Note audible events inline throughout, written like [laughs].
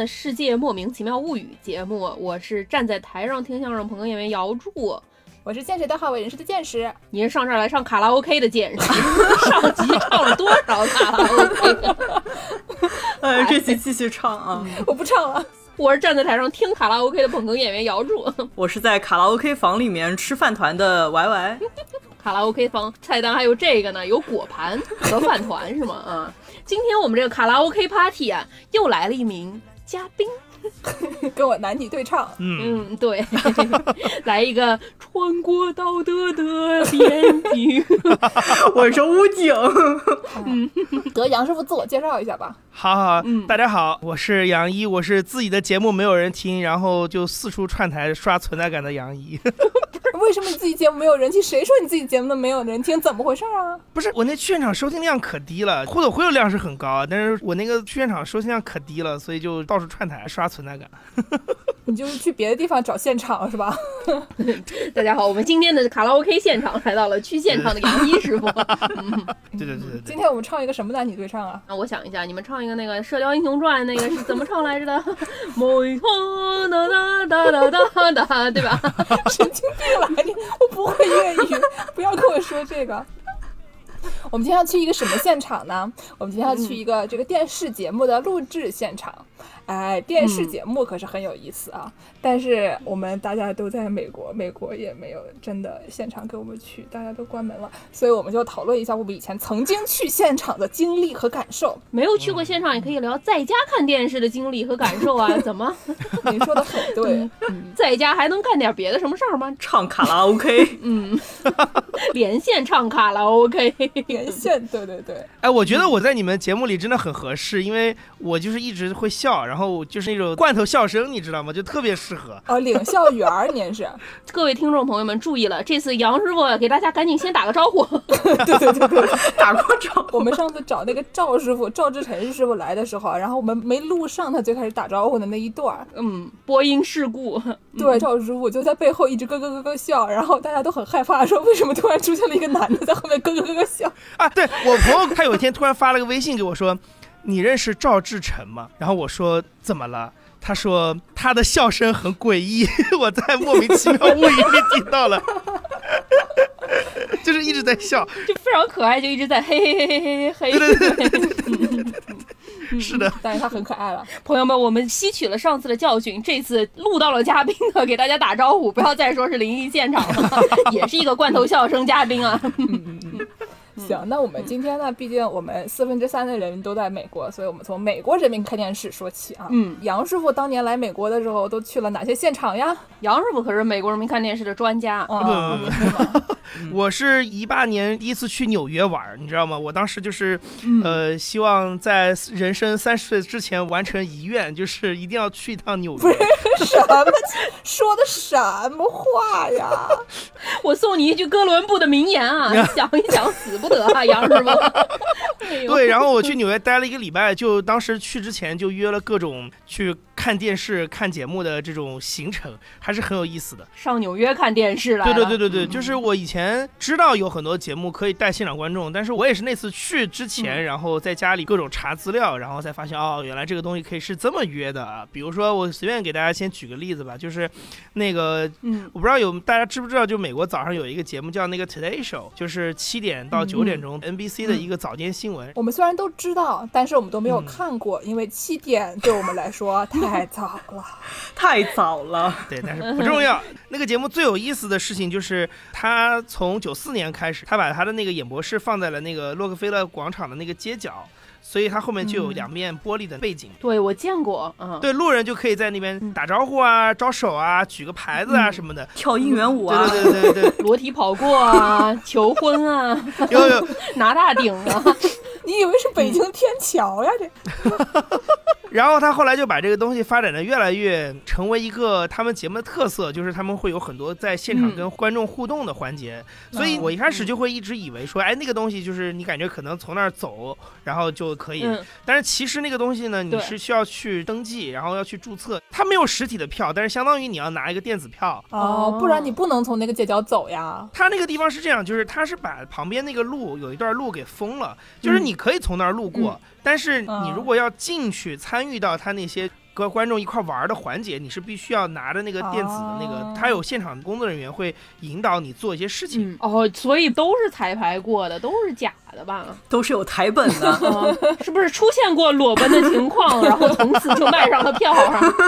的《世界莫名其妙物语》节目，我是站在台上听相声捧哏演员姚柱，我是见识的好为人师的见识，你是上这儿来上卡拉 OK 的见识，上集唱了多少卡拉 OK？呃，[laughs] 这集继续唱啊！我不唱了。我是站在台上听卡拉 OK 的捧哏演员姚柱，我是在卡拉 OK 房里面吃饭团的 Y Y。卡拉 OK 房菜单还有这个呢，有果盘和饭团是吗？[laughs] 啊，今天我们这个卡拉 OK party 啊，又来了一名嘉宾，[laughs] 跟我男女对唱。嗯，对，[laughs] 来一个穿过道德的边境。[laughs] 我是武警。嗯，得杨师傅自我介绍一下吧。好好，嗯大家好，我是杨一，我是自己的节目没有人听，然后就四处串台刷存在感的杨一。为什么你自己节目没有人气？谁说你自己节目都没有人听？怎么回事啊？不是我那去现场收听量可低了，互动回流量是很高，但是我那个去现场收听量可低了，所以就到处串台刷存在感。[laughs] [laughs] 你就是去别的地方找现场是吧？[laughs] 大家好，我们今天的卡拉 OK 现场来到了去现场的杨一师傅。对对对对。今天我们唱一个什么男女对唱啊？那，我想一下，你们唱一个那个《射雕英雄传》那个是怎么唱来着的？某一哒哒哒哒哒哒，对吧？神经病吧你！我不会粤语，不要跟我说这个。我们今天要去一个什么现场呢？我们今天要去一个这个电视节目的录制现场。哎，电视节目可是很有意思啊！但是我们大家都在美国，美国也没有真的现场给我们去，大家都关门了，所以我们就讨论一下我们以前曾经去现场的经历和感受。没有去过现场也可以聊在家看电视的经历和感受啊！[laughs] 怎么？你说的很对，在家还能干点别的什么事儿吗？唱卡拉 OK，[laughs] 嗯，连线唱卡拉 OK，[laughs] 连线，对对对。哎，我觉得我在你们节目里真的很合适，因为我就是一直会笑，然后。后就是那种罐头笑声，你知道吗？就特别适合哦，领校员儿您是。[laughs] 各位听众朋友们注意了，这次杨师傅给大家赶紧先打个招呼。[laughs] 对对对对，打过招呼。[laughs] 我们上次找那个赵师傅赵志成师傅来的时候，然后我们没录上他最开始打招呼的那一段嗯，播音事故。对，赵师傅就在背后一直咯咯咯咯笑，然后大家都很害怕，说为什么突然出现了一个男的在后面咯咯咯咯笑啊？对我朋友他有一天突然发了个微信给我说。你认识赵志成吗？然后我说怎么了？他说他的笑声很诡异，[laughs] 我在莫名其妙 [laughs] 无意里听到了，[laughs] 就是一直在笑，就非常可爱，就一直在嘿嘿嘿嘿嘿嘿嘿。对对对对对，是的，但是他很可爱了。朋友们，我们吸取了上次的教训，这次录到了嘉宾的，给大家打招呼，不要再说是灵异现场了，也是一个罐头笑声嘉宾啊。行，那我们今天呢？毕竟我们四分之三的人都在美国，所以我们从美国人民看电视说起啊。嗯，杨师傅当年来美国的时候都去了哪些现场呀？杨师傅可是美国人民看电视的专家啊。[laughs] 我是一八年第一次去纽约玩，你知道吗？我当时就是，呃，希望在人生三十岁之前完成遗愿，就是一定要去一趟纽约。什么？[laughs] 说的什么话呀？[laughs] 我送你一句哥伦布的名言啊，想一想死不。得啊，杨师傅。[laughs] 对，然后我去纽约待了一个礼拜，就当时去之前就约了各种去看电视、看节目的这种行程，还是很有意思的。上纽约看电视了？对对对对对，就是我以前知道有很多节目可以带现场观众，但是我也是那次去之前，然后在家里各种查资料，然后才发现哦，原来这个东西可以是这么约的。比如说，我随便给大家先举个例子吧，就是那个，嗯，我不知道有大家知不知道，就美国早上有一个节目叫那个 Today Show，就是七点到九点钟 NBC 的一个早间新闻。我们虽然都知道，但是我们都没有看过，因为七点对我们来说太早了，[laughs] 太早了。对，但是不重要。那个节目最有意思的事情就是，他从九四年开始，他把他的那个演播室放在了那个洛克菲勒广场的那个街角。所以它后面就有两面玻璃的背景，对我见过，嗯，对，路人就可以在那边打招呼啊、招手啊、举个牌子啊什么的，跳应援舞啊，对对对对，裸体跑过啊，求婚啊，有有 [laughs] 拿大顶啊，[laughs] 你以为是北京天桥呀？这。然后他后来就把这个东西发展的越来越成为一个他们节目的特色，就是他们会有很多在现场跟观众互动的环节。所以我一开始就会一直以为说，哎，那个东西就是你感觉可能从那儿走，然后就可以。但是其实那个东西呢，你是需要去登记，然后要去注册。它没有实体的票，但是相当于你要拿一个电子票。哦，不然你不能从那个街角走呀。它那个地方是这样，就是它是把旁边那个路有一段路给封了，就是你可以从那儿路过，但是你如果要进去参与到他那些。和观众一块玩的环节，你是必须要拿着那个电子的那个，他有现场工作人员会引导你做一些事情。哦，所以都是彩排过的，都是假的吧？都是有台本的，[laughs] 是不是出现过裸奔的情况，然后从此就卖上了票？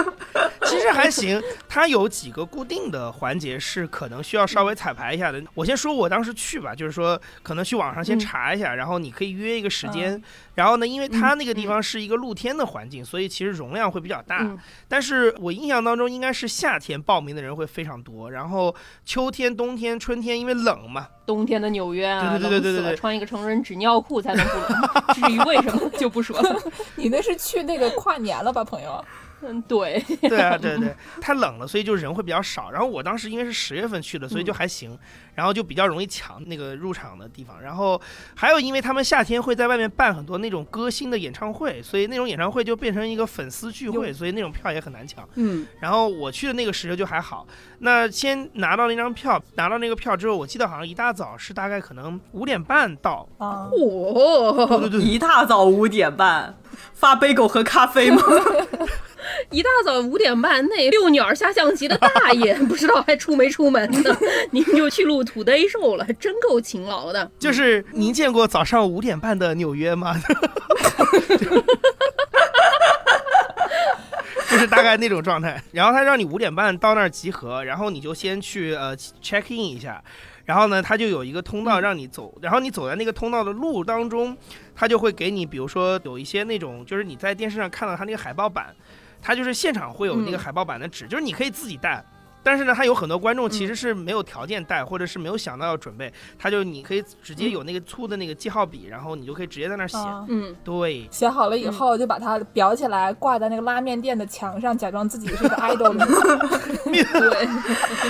[laughs] 其实还行，它有几个固定的环节是可能需要稍微彩排一下的。我先说我当时去吧，就是说可能去网上先查一下，然后你可以约一个时间。然后呢，因为它那个地方是一个露天的环境，所以其实容量会比较大。但是我印象当中应该是夏天报名的人会非常多，然后秋天、冬天、春天因为冷嘛。冬天的纽约啊，对对对对对，穿一个成人纸尿裤才能不冷。[laughs] 至于为什么就不说了。[laughs] 你那是去那个跨年了吧，朋友？嗯，对，[laughs] 对啊，对对，[laughs] 太冷了，所以就人会比较少。然后我当时因为是十月份去的，所以就还行，然后就比较容易抢那个入场的地方。然后还有，因为他们夏天会在外面办很多那种歌星的演唱会，所以那种演唱会就变成一个粉丝聚会，所以那种票也很难抢。嗯，然后我去的那个时候就还好。那先拿到那张票，拿到那个票之后，我记得好像一大早是大概可能五点半到。哦，对对，一大早五点半发杯狗喝咖啡吗？[laughs] [laughs] 一大早五点半，那遛鸟下象棋的大爷 [laughs] 不知道还出没出门呢？[laughs] 您就去录土堆兽了，真够勤劳的。就是您见过早上五点半的纽约吗？就是大概那种状态。然后他让你五点半到那儿集合，然后你就先去呃 check in 一下。然后呢，他就有一个通道让你走，然后你走在那个通道的路当中，他就会给你，比如说有一些那种，就是你在电视上看到他那个海报板。它就是现场会有那个海报版的纸，就是你可以自己带。但是呢，他有很多观众其实是没有条件带，或者是没有想到要准备，他就你可以直接有那个粗的那个记号笔，然后你就可以直接在那写。嗯，对，写好了以后就把它裱起来，挂在那个拉面店的墙上，假装自己是个 idol。[laughs] 对，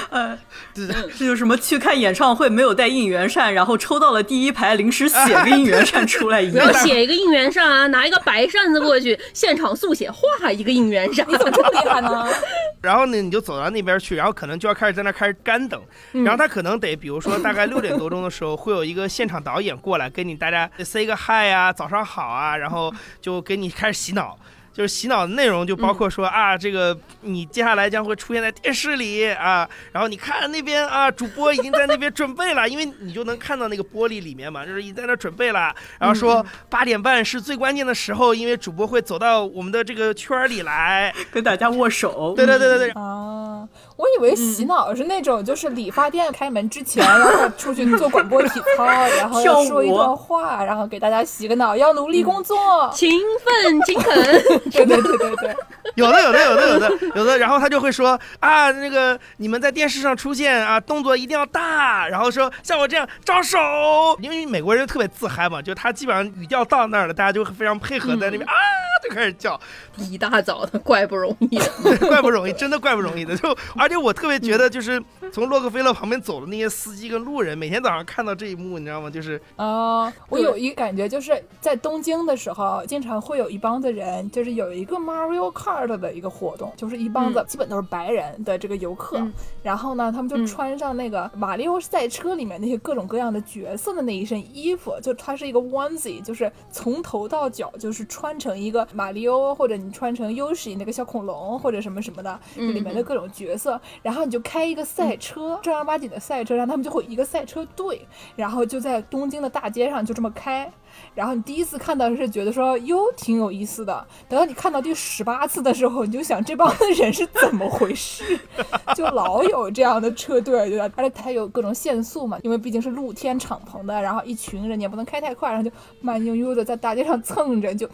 嗯，对，这就什么去看演唱会没有带应援扇，然后抽到了第一排，临时写个应援扇出来一样。写一个应援扇啊，拿一个白扇子过去，现场速写画一个应援扇，你怎么这么厉害呢？[laughs] 然后呢，你就走到那边去。然后可能就要开始在那开始干等，然后他可能得，比如说大概六点多钟的时候，会有一个现场导演过来跟你大家 say 个 hi 啊，早上好啊，然后就给你开始洗脑。就是洗脑的内容就包括说啊，这个你接下来将会出现在电视里啊，然后你看那边啊，主播已经在那边准备了，因为你就能看到那个玻璃里面嘛，就是已经在那准备了。然后说八点半是最关键的时候，因为主播会走到我们的这个圈里来跟大家握手。对对对对对。啊，我以为洗脑是那种就是理发店开门之前 [laughs] 让他出去做广播体操，然后要说一段话，然后给大家洗个脑，要努力工作，勤奋勤恳。对对对对对，有的有的有的有的有的，然后他就会说啊，那个你们在电视上出现啊，动作一定要大，然后说像我这样招手，因为美国人特别自嗨嘛，就他基本上语调到那儿了，大家就非常配合在那边啊，就开始叫，一大早的怪不容易，[laughs] 怪不容易，真的怪不容易的，就而且我特别觉得就是从洛克菲勒旁边走的那些司机跟路人，每天早上看到这一幕，你知道吗？就是啊，我有一个感觉，就是在东京的时候，经常会有一帮的人，就是。有一个 Mario Kart 的一个活动，就是一帮子基本都是白人的这个游客，然后呢，他们就穿上那个马里奥赛车里面那些各种各样的角色的那一身衣服，就它是一个 onesie，就是从头到脚就是穿成一个马里奥，或者你穿成 Yoshi 那个小恐龙或者什么什么的里面的各种角色，然后你就开一个赛车，正儿八经的赛车，然后他们就会一个赛车队，然后就在东京的大街上就这么开。然后你第一次看到是觉得说哟挺有意思的，等到你看到第十八次的时候，你就想这帮人是怎么回事？就老有这样的车队，对吧？而且它有各种限速嘛，因为毕竟是露天敞篷的，然后一群人你也不能开太快，然后就慢悠悠的在大街上蹭着就。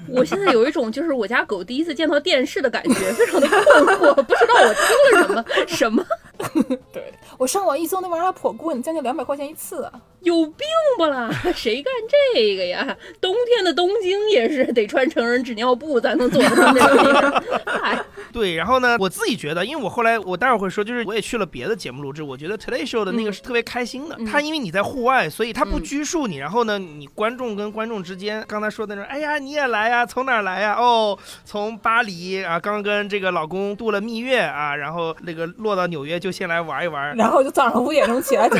[laughs] 我现在有一种就是我家狗第一次见到电视的感觉，非常的困惑，不知道我听了什么什么。[laughs] 对我上网一搜，那玩意儿还颇贵，将近两百块钱一次，有病不啦？[laughs] 谁干这个呀？冬天的东京也是得穿成人纸尿布才能坐上那个。哎，[laughs] 对，然后呢，我自己觉得，因为我后来我待会儿会说，就是我也去了别的节目录制，我觉得 Today Show 的那个嗯是特别开心的。嗯他因为你在户外，所以他不嗯拘束你。然后呢，你观众跟观众之间，刚才说的那种，哎呀，你也来呀？从哪儿来呀？哦，从巴黎啊，刚跟这个老公度了蜜月啊，然后那个落到纽约就先来玩一玩。然后就早上五点钟起来 [laughs] [laughs]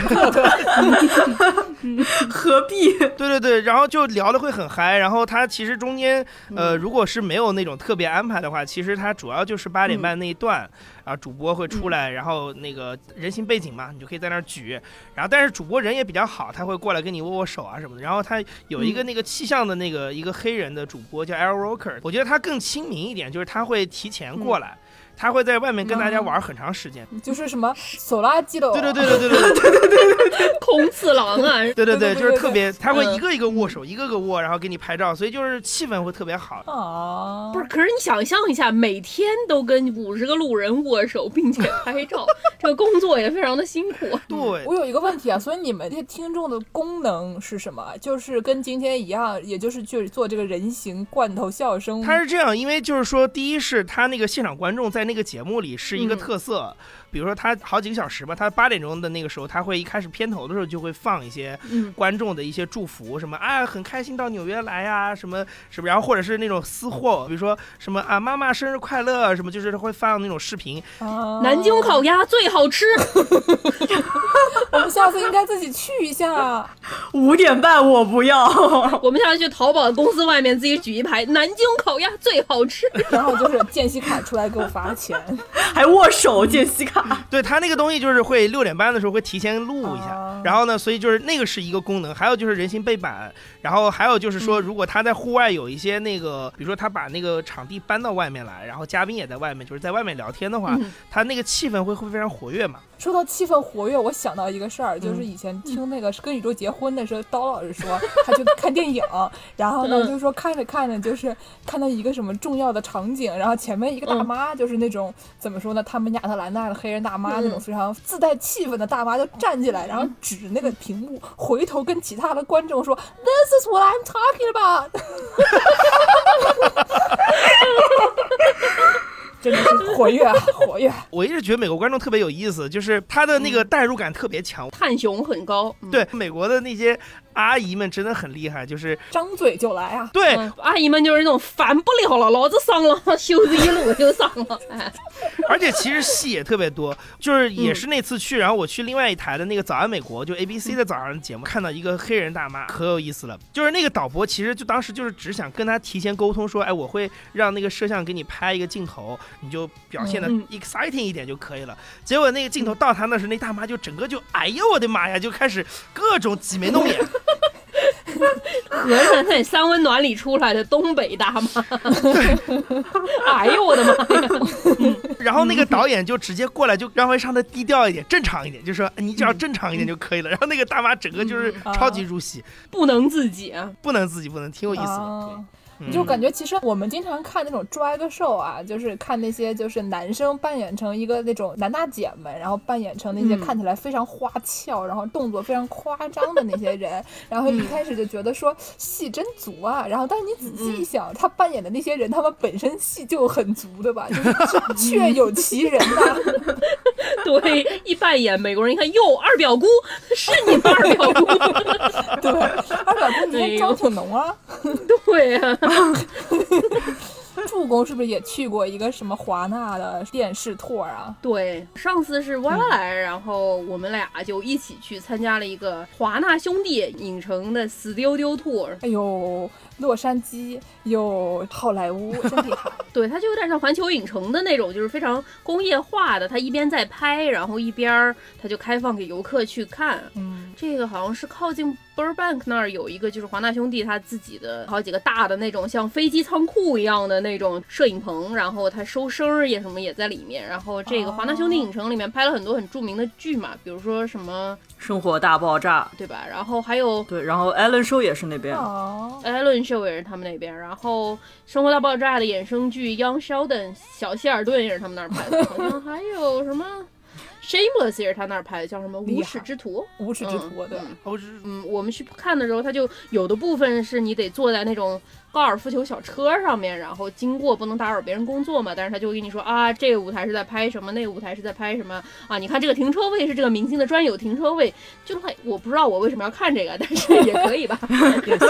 何必？对对对，然后就聊的会很嗨，然后他其实中间，呃，嗯。如果是没有那种特别安排的话，其实他主要就是八点半那一段，啊，主播会出来，然后那个人形背景嘛，你就可以在那儿举，然后但是主播人也比较好，他会过来跟你握握手啊什么的，然后他有一个那个气象的那个一个黑人的主播叫 Al Roker，我觉得他更亲民一点，就是他会提前过来。他会在外面跟大家玩很长时间，就是什么手拉机的，对对对对对对对 [laughs] 空次郎啊，对 [laughs] 对对，对对对就是特别，他会嗯。一个一个握手，一个个握，然后给你拍照，所以就是气氛会特别好。啊，不是，可是你想象一下，每天都跟五十个路人握手并且拍照，这个工作也非常的辛苦。[laughs] 对。我，有一个问题啊，所以你们这些听众的功能是什么？就是跟今天一样，也就是去做这个人形罐头笑声。他是这样，因为就是说，第一是他那个现场观众在那个节目里是一个嗯。特色，比如说他好几个小时吧，他八点钟的那个时候，他会一开始片头的时候就会放一些嗯，观众的一些祝福，什么啊很开心到纽约来呀、什么什么，然后或者是那种私货，比如说什么啊妈妈生日快乐，什么就是会放那种视频，啊南京烤鸭最好吃。[laughs] 我们下次应该自己去一下。五点半我不要。[laughs] 我们下次去淘宝公司外面自己举一排“南京烤鸭最好吃然后就是见习卡出来给我发钱，还握手见西卡，[laughs] 对他那个东西就是会六点半的时候会提前录一下，啊然后呢，所以就是那个是一个功能，还有就是人形背板，然后还有就是说，如果他在户外有一些那个，比如说他把那个场地搬到外面来，然后嘉宾也在外面，就是在外面聊天的话，嗯。他那个气氛会会非常活跃嘛。说到气氛活跃，我想到一个事儿，就是嗯。以前听那个《跟宇宙结婚》的时候，刀老师说 [laughs] 他去看电影，然后呢，嗯。就是说看着看着，就是看到一个什么重要的场景，然后前面一个大嗯。妈，就是那种怎么说呢，他们亚特兰大的黑人大妈那种嗯。非常自带气氛的大妈，就站起来，然后指那个屏幕，回头跟其他的观众说：“This is is what I'm talking about。[laughs] ”真的是活跃啊，活跃！[laughs] 我一直觉得美国观众特别有意思，就是他的那个代入感特别强。”探雄很高。嗯，对美国的那些阿姨们真的很厉害，就是张嘴就来啊！对、嗯，阿姨们就是那种烦不了了，[laughs] 老子上了，袖子一撸就上了。哎，而且其实戏也特别多，就是嗯也是那次去，然后我去另外一台的那个《早安美国》，就 ABC 的早上的节目，看到一个黑人大妈，可有意思了。就是那个导播其实就当时就是只想跟他提前沟通说，哎，我会让那个摄像给你拍一个镜头，你就表现的嗯 exciting 一点就可以了。结果那个镜头到他那时，那大妈就整个就，哎呦我的妈呀，就开始各种挤眉弄眼。合着在三温暖里出来的东北大妈。[laughs] 哎呦我的妈呀！[laughs] 然后那个导演就直接过来，就让会上的低调一点，正常一点，就说你只要正常一点就可以了。然后那个大妈整个就是嗯超级入戏，不能自己啊。不能自己不能，挺有意思的。就感觉其实我们经常看那种 drag show 啊，就是看那些就是男生扮演成一个那种男大姐们，然后扮演成那些嗯看起来非常花俏，然后动作非常夸张的那些人，[laughs] 然后一开始就觉得说戏真足啊，然后但是你仔细一想，他扮演的那些人，他们本身戏就很足的吧，[laughs] 就是确有其人呐、[laughs] 对，一扮演美国人一看，哟，二表姑是你们二表姑？对，二表姑你妆挺浓啊。对呀、[laughs] 助攻是不是也去过一个什么华纳的电视 tour 啊？对，上次是 Y 来，然后我们俩就一起去参加了一个华纳兄弟影城的 Studio Tour。哎呦，洛杉矶有好莱坞，[laughs] 真厉害。对，它就有点像环球影城的那种，就是非常工业化的。它一边在拍，然后一边儿它就开放给游客去看。嗯，这个好像是靠近 Burbank 那儿有一个，就是华纳兄弟他自己的好几个大的那种像飞机仓库一样的那种摄影棚，然后他收声儿也什么也在里面。然后这个华纳兄弟影城里面拍了很多很著名的剧嘛，比如说什么生活大爆炸，对吧？然后还有对，然后 Ellen Show 也是那边，哦，艾伦秀也是他们那边，然后《生活大爆炸》的衍生剧《Young Sheldon》小希尔顿也是他们那儿拍的，[laughs] 好像还有什么《Shameless》也是他那儿拍的，叫什么《无耻之徒》。[laughs] 无耻之徒，对嗯，我们去看的时候，他就有的部分是你得坐在那种高尔夫球小车上面，然后经过不能打扰别人工作嘛，但是他就会跟你说啊，这个舞台是在拍什么，那个舞台是在拍什么啊，你看这个停车位是这个明星的专有停车位，就会我不知道我为什么要看这个，但是 [laughs] 也可以吧，也行，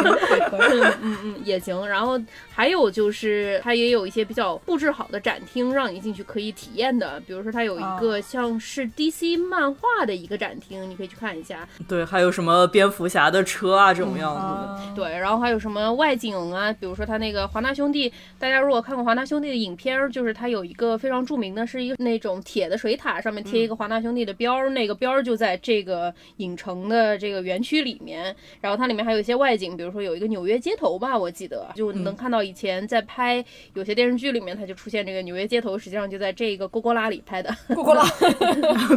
嗯嗯嗯也行。然后还有就是它也有一些比较布置好的展厅，让你进去可以体验的，比如说它有一个像是 DC 漫画的一个展厅，你可以去看一下。对，还有什么蝙蝠侠的车啊这种样子的。对，然后还有什么外景啊？比如说他那个华纳兄弟，大家如果看过华纳兄弟的影片，就是他有一个非常著名的，是一个那种铁的水塔，上面贴一个华纳兄弟的标儿，那个标儿就在这个影城的这个园区里面。然后它里面还有一些外景，比如说有一个纽约街头吧，我记得就能看到以前在拍有些电视剧里面，它就出现这个纽约街头，实际上就在这个勾勾拉里拍的。勾勾拉，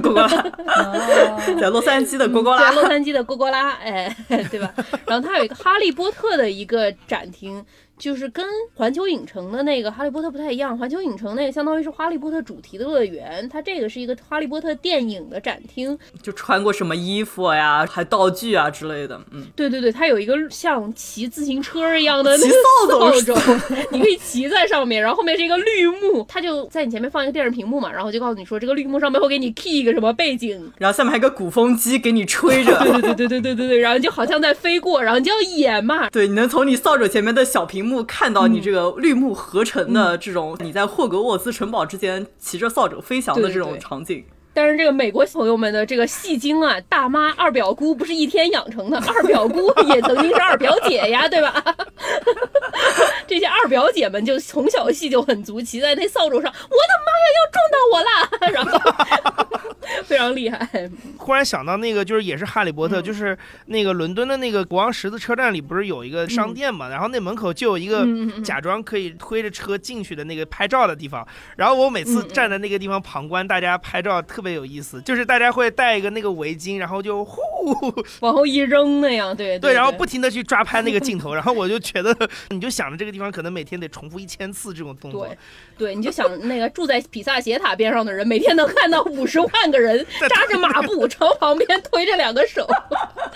勾勾拉，在洛杉矶的勾勾拉，在洛杉矶的勾勾拉，哎，[laughs] 对吧？然后它有一个哈利波特的一个展厅。就是跟环球影城的那个哈利波特不太一样，环球影城那个相当于是哈利波特主题的乐园，它这个是一个哈利波特电影的展厅，就穿过什么衣服呀，还道具啊之类的，嗯，对对对，它有一个像骑自行车一样的那个扫帚，你可以骑在上面，然后后面是一个绿幕，它就在你前面放一个电视屏幕嘛，然后就告诉你说这个绿幕上面会给你 key 一个什么背景，然后下面还有个鼓风机给你吹着，对对对对对对对对，然后就好像在飞过，然后你就要演嘛，对，你能从你扫帚前面的小屏幕。看到你这个绿幕合成的这种，你在霍格沃兹城堡之间骑着扫帚飞翔的这种场景。但是这个美国朋友们的这个戏精啊，大妈二表姑不是一天养成的，二表姑也曾经是二表姐呀，对吧？这些二表姐们就从小戏就很足，骑在那扫帚上，我的妈呀，要撞到我了，然后 [laughs] 非常厉害。[laughs] 忽然想到那个，就是也是哈利波特，就是那个伦敦的那个国王十字车站里不是有一个商店嘛，然后那门口就有一个假装可以推着车进去的那个拍照的地方，然后我每次站在那个地方旁观大家拍照，特。特别有意思，就是大家会戴一个那个围巾，然后就呼往后一扔那样，对对，然后不停的去抓拍那个镜头，然后我就觉得，[laughs] 你就想着这个地方可能每天得重复一千次这种动作，对对，你就想那个住在比萨斜塔边上的人，每天能看到五十万个人 [laughs] 扎着马步朝旁边推着两个手，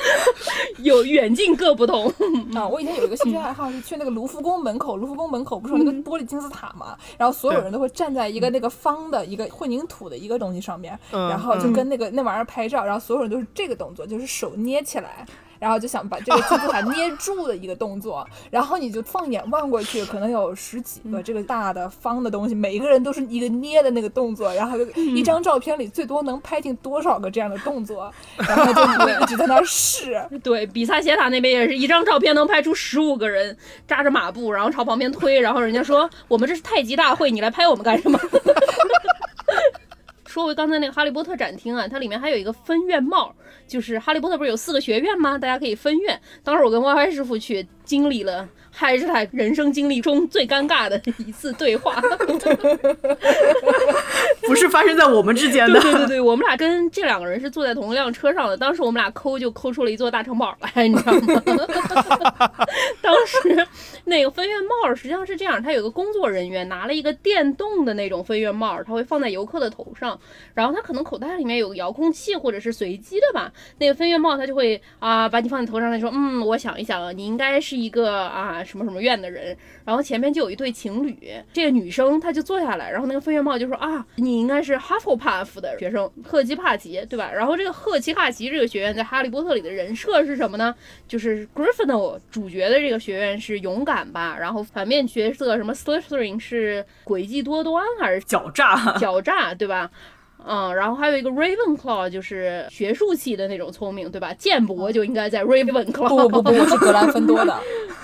[laughs] 有远近各不同啊。我以前有一个兴趣爱好是去那个卢浮宫门口，卢浮宫门口不是有那个玻璃金字塔嘛，然后所有人都会站在一个那个方的一个混凝土的一个东西上面。然后就跟那个那玩意儿拍照，然后所有人都是这个动作，就是手捏起来。然后就想把这个金字塔捏住的一个动作，[laughs] 然后你就放眼望过去，可能有十几个这个大的方的东西，每一个人都是一个捏的那个动作，然后一张照片里最多能拍进多少个这样的动作，[laughs] 然后就一直在那试。[laughs] 对比萨斜塔那边也是一张照片能拍出十五个人扎着马步，然后朝旁边推，然后人家说我们这是太极大会，你来拍我们干什么？说回刚才那个哈利波特展厅啊，它里面还有一个分院帽，就是哈利波特不是有四个学院吗？大家可以分院。当时我跟 YY 师傅去，经历了。还是他人生经历中最尴尬的一次对话，[laughs] 不是发生在我们之间的。对对对，我们俩跟这两个人是坐在同一辆车上的。当时我们俩抠就抠出了一座大城堡来，你知道吗？[laughs] 当时那个分院帽实际上是这样，他有个工作人员拿了一个电动的那种分院帽，他会放在游客的头上，然后他可能口袋里面有个遥控器或者是随机的吧。那个分院帽他就会啊把你放在头上，他说嗯，我想一想，你应该是一个啊。什么什么院的人，然后前面就有一对情侣，这个女生她就坐下来，然后那个飞月帽就说啊，你应该是哈佛帕夫的学生，赫奇帕奇，对吧？然后这个赫奇帕奇这个学院在哈利波特里的人设是什么呢？就是 Griffindor 主角的这个学院是勇敢吧，然后反面角色什么 Slytherin 是诡计多端还是狡诈？狡诈，对吧？嗯，然后还有一个 Ravenclaw，就是学术系的那种聪明，对吧？剑博就应该在 Ravenclaw。不不不，我是格兰芬多的。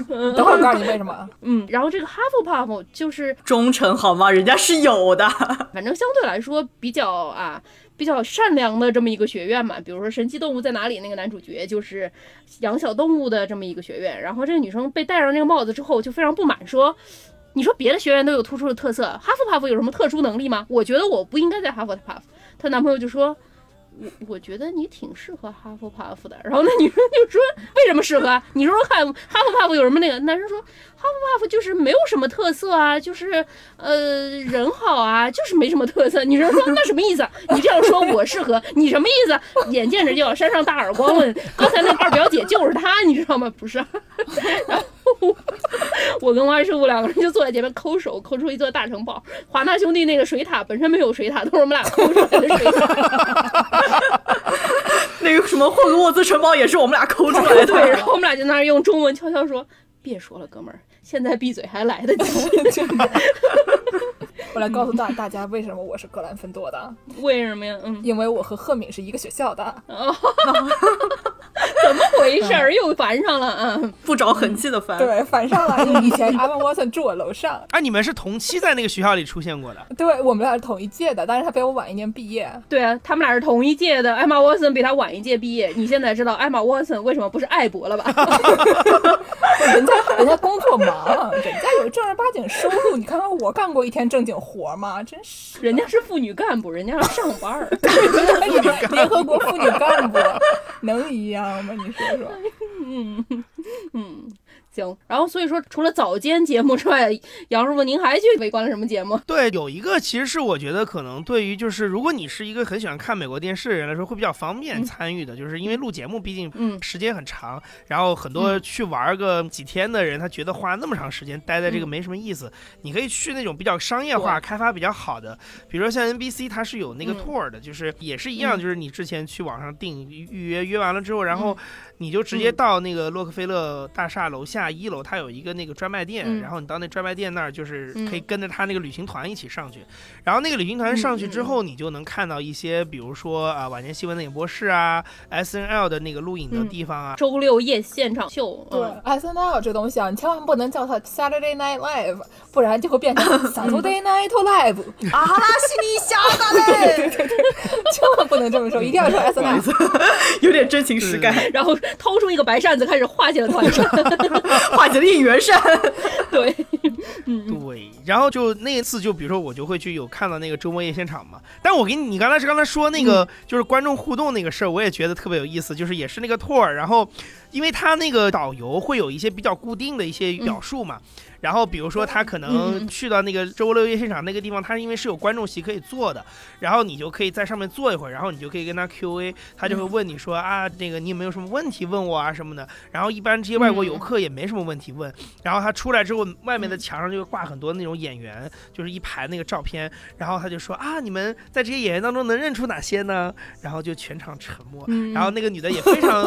[laughs] 等会儿告诉你为什么。嗯，然后这个 Hufflepuff 就是忠诚，好吗？人家是有的。反正相对来说比较啊，比较善良的这么一个学院嘛。比如说《神奇动物在哪里》那个男主角就是养小动物的这么一个学院。然后这个女生被戴上这个帽子之后就非常不满，说。你说别的学院都有突出的特色，哈佛帕夫有什么特殊能力吗？我觉得我不应该在哈佛帕夫。她男朋友就说，我我觉得你挺适合哈佛帕夫的。然后那女生就说，为什么适合？你说说看，哈佛帕夫有什么那个？男生说，哈佛帕夫就是没有什么特色啊，就是呃人好啊，就是没什么特色。女生说，那什么意思？你这样说我适合，你什么意思？眼见着就要扇上大耳光了。刚才那二表姐就是她，你知道吗？不是。[laughs] [laughs] 我跟王师傅两个人就坐在前面抠手，抠出一座大城堡。华纳兄弟那个水塔本身没有水塔，都是我们俩抠出来的水塔。[laughs] 那个什么霍格沃兹城堡也是我们俩抠出来的。[laughs] 对，然后我们俩就在那儿用中文悄悄说：“别说了，哥们儿，现在闭嘴还来得及。[laughs] 我来告诉大大家为什么我是格兰芬多的，”为什么呀？嗯，因为我和赫敏是一个学校的。怎么回事儿？又烦上了啊！不着痕迹的烦。对，烦上了。以前阿文沃森住我楼上。[laughs] 啊，你们是同期在那个学校里出现过的？对，我们俩是同一届的，但是他比我晚一年毕业。对啊，他们俩是同一届的。艾玛沃森比他晚一届毕业。你现在知道艾玛沃森为什么不是艾博了吧？[laughs] 人家人家工作忙，[laughs] 人家有正儿八经收入。你看看我干过一天正经活吗？真是，人家是妇女干部，人家要上班儿。[laughs] 联合国妇女干部 [laughs] 能一样吗？你说说。嗯嗯。行，然后所以说，除了早间节目之外，杨师傅您还去围观了什么节目？对，有一个其实是我觉得可能对于就是如果你是一个很喜欢看美国电视的人来说，会比较方便参与的，就是因为录节目毕竟时间很长，然后很多去玩个几天的人，他觉得花那么长时间待在这个没什么意思，你可以去那种比较商业化、开发比较好的，比如说像 NBC，它是有那个 tour 的，就是也是一样，就是你之前去网上订预约，约完了之后，然后。你就直接到那个洛克菲勒大厦楼下一楼，它有一个那个专卖店，然后你到那专卖店那儿，就是可以跟着他那个旅行团一起上去。然后那个旅行团上去之后，你就能看到一些，比如说啊，晚间新闻的演播室啊，S N L 的那个录影的地方啊，周六夜现场秀。对，S N L 这东西啊，你千万不能叫它 Saturday Night Live，不然就会变成 [laughs] Saturday Night Live。[laughs] 阿拉西尼夏达嘞，[laughs] 对对对，千万不能这么说，一定要说 S N L，有点真情实感。然后。[laughs] 掏出一个白扇子，开始化解了团扇，[laughs] 化解了一元扇。[laughs] 对，对。然后就那一次，就比如说我就会去有看到那个周末夜现场嘛。但我给你，你刚才是刚才说那个就是观众互动那个事儿，我也觉得特别有意思。就是也是那个 tour，然后因为他那个导游会有一些比较固定的一些表述嘛。然后比如说他可能去到那个周六夜现场那个地方，他因为是有观众席可以坐的，然后你就可以在上面坐一会儿，然后你就可以跟他 Q A，他就会问你说啊，那个你有没有什么问题问我啊什么的。然后一般这些外国游客也没什么问题问。然后他出来之后，外面的墙上就会挂很多那种演员，就是一排那个照片。然后他就说啊，你们在这些演员当中能认出哪些呢？然后就全场沉默。然后那个女的也非常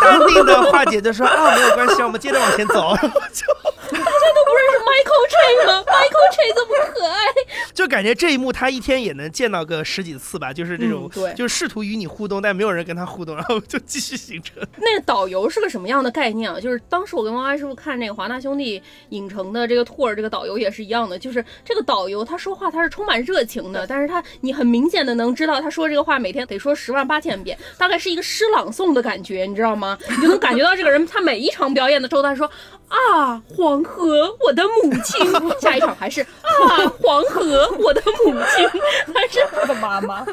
淡定的化解，就说啊，没有关系，我们接着往前走。[laughs] 大家都。不认识 Michael Che 吗？Michael Che 这么可爱，[laughs] 就感觉这一幕他一天也能见到个十几次吧，就是这种，对，就是试图与你互动，但没有人跟他互动，然后就继续行程。[laughs] 那个导游是个什么样的概念啊？就是当时我跟王安师傅看那个华纳兄弟影城的这个 tour，这个导游也是一样的，就是这个导游他说话他是充满热情的，但是他你很明显的能知道他说这个话每天得说十万八千遍，大概是一个诗朗诵的感觉，你知道吗？你就能感觉到这个人他每一场表演的时候他说。啊，黄河，我的母亲。下一场还是啊，黄河，我的母亲。还是我的妈妈，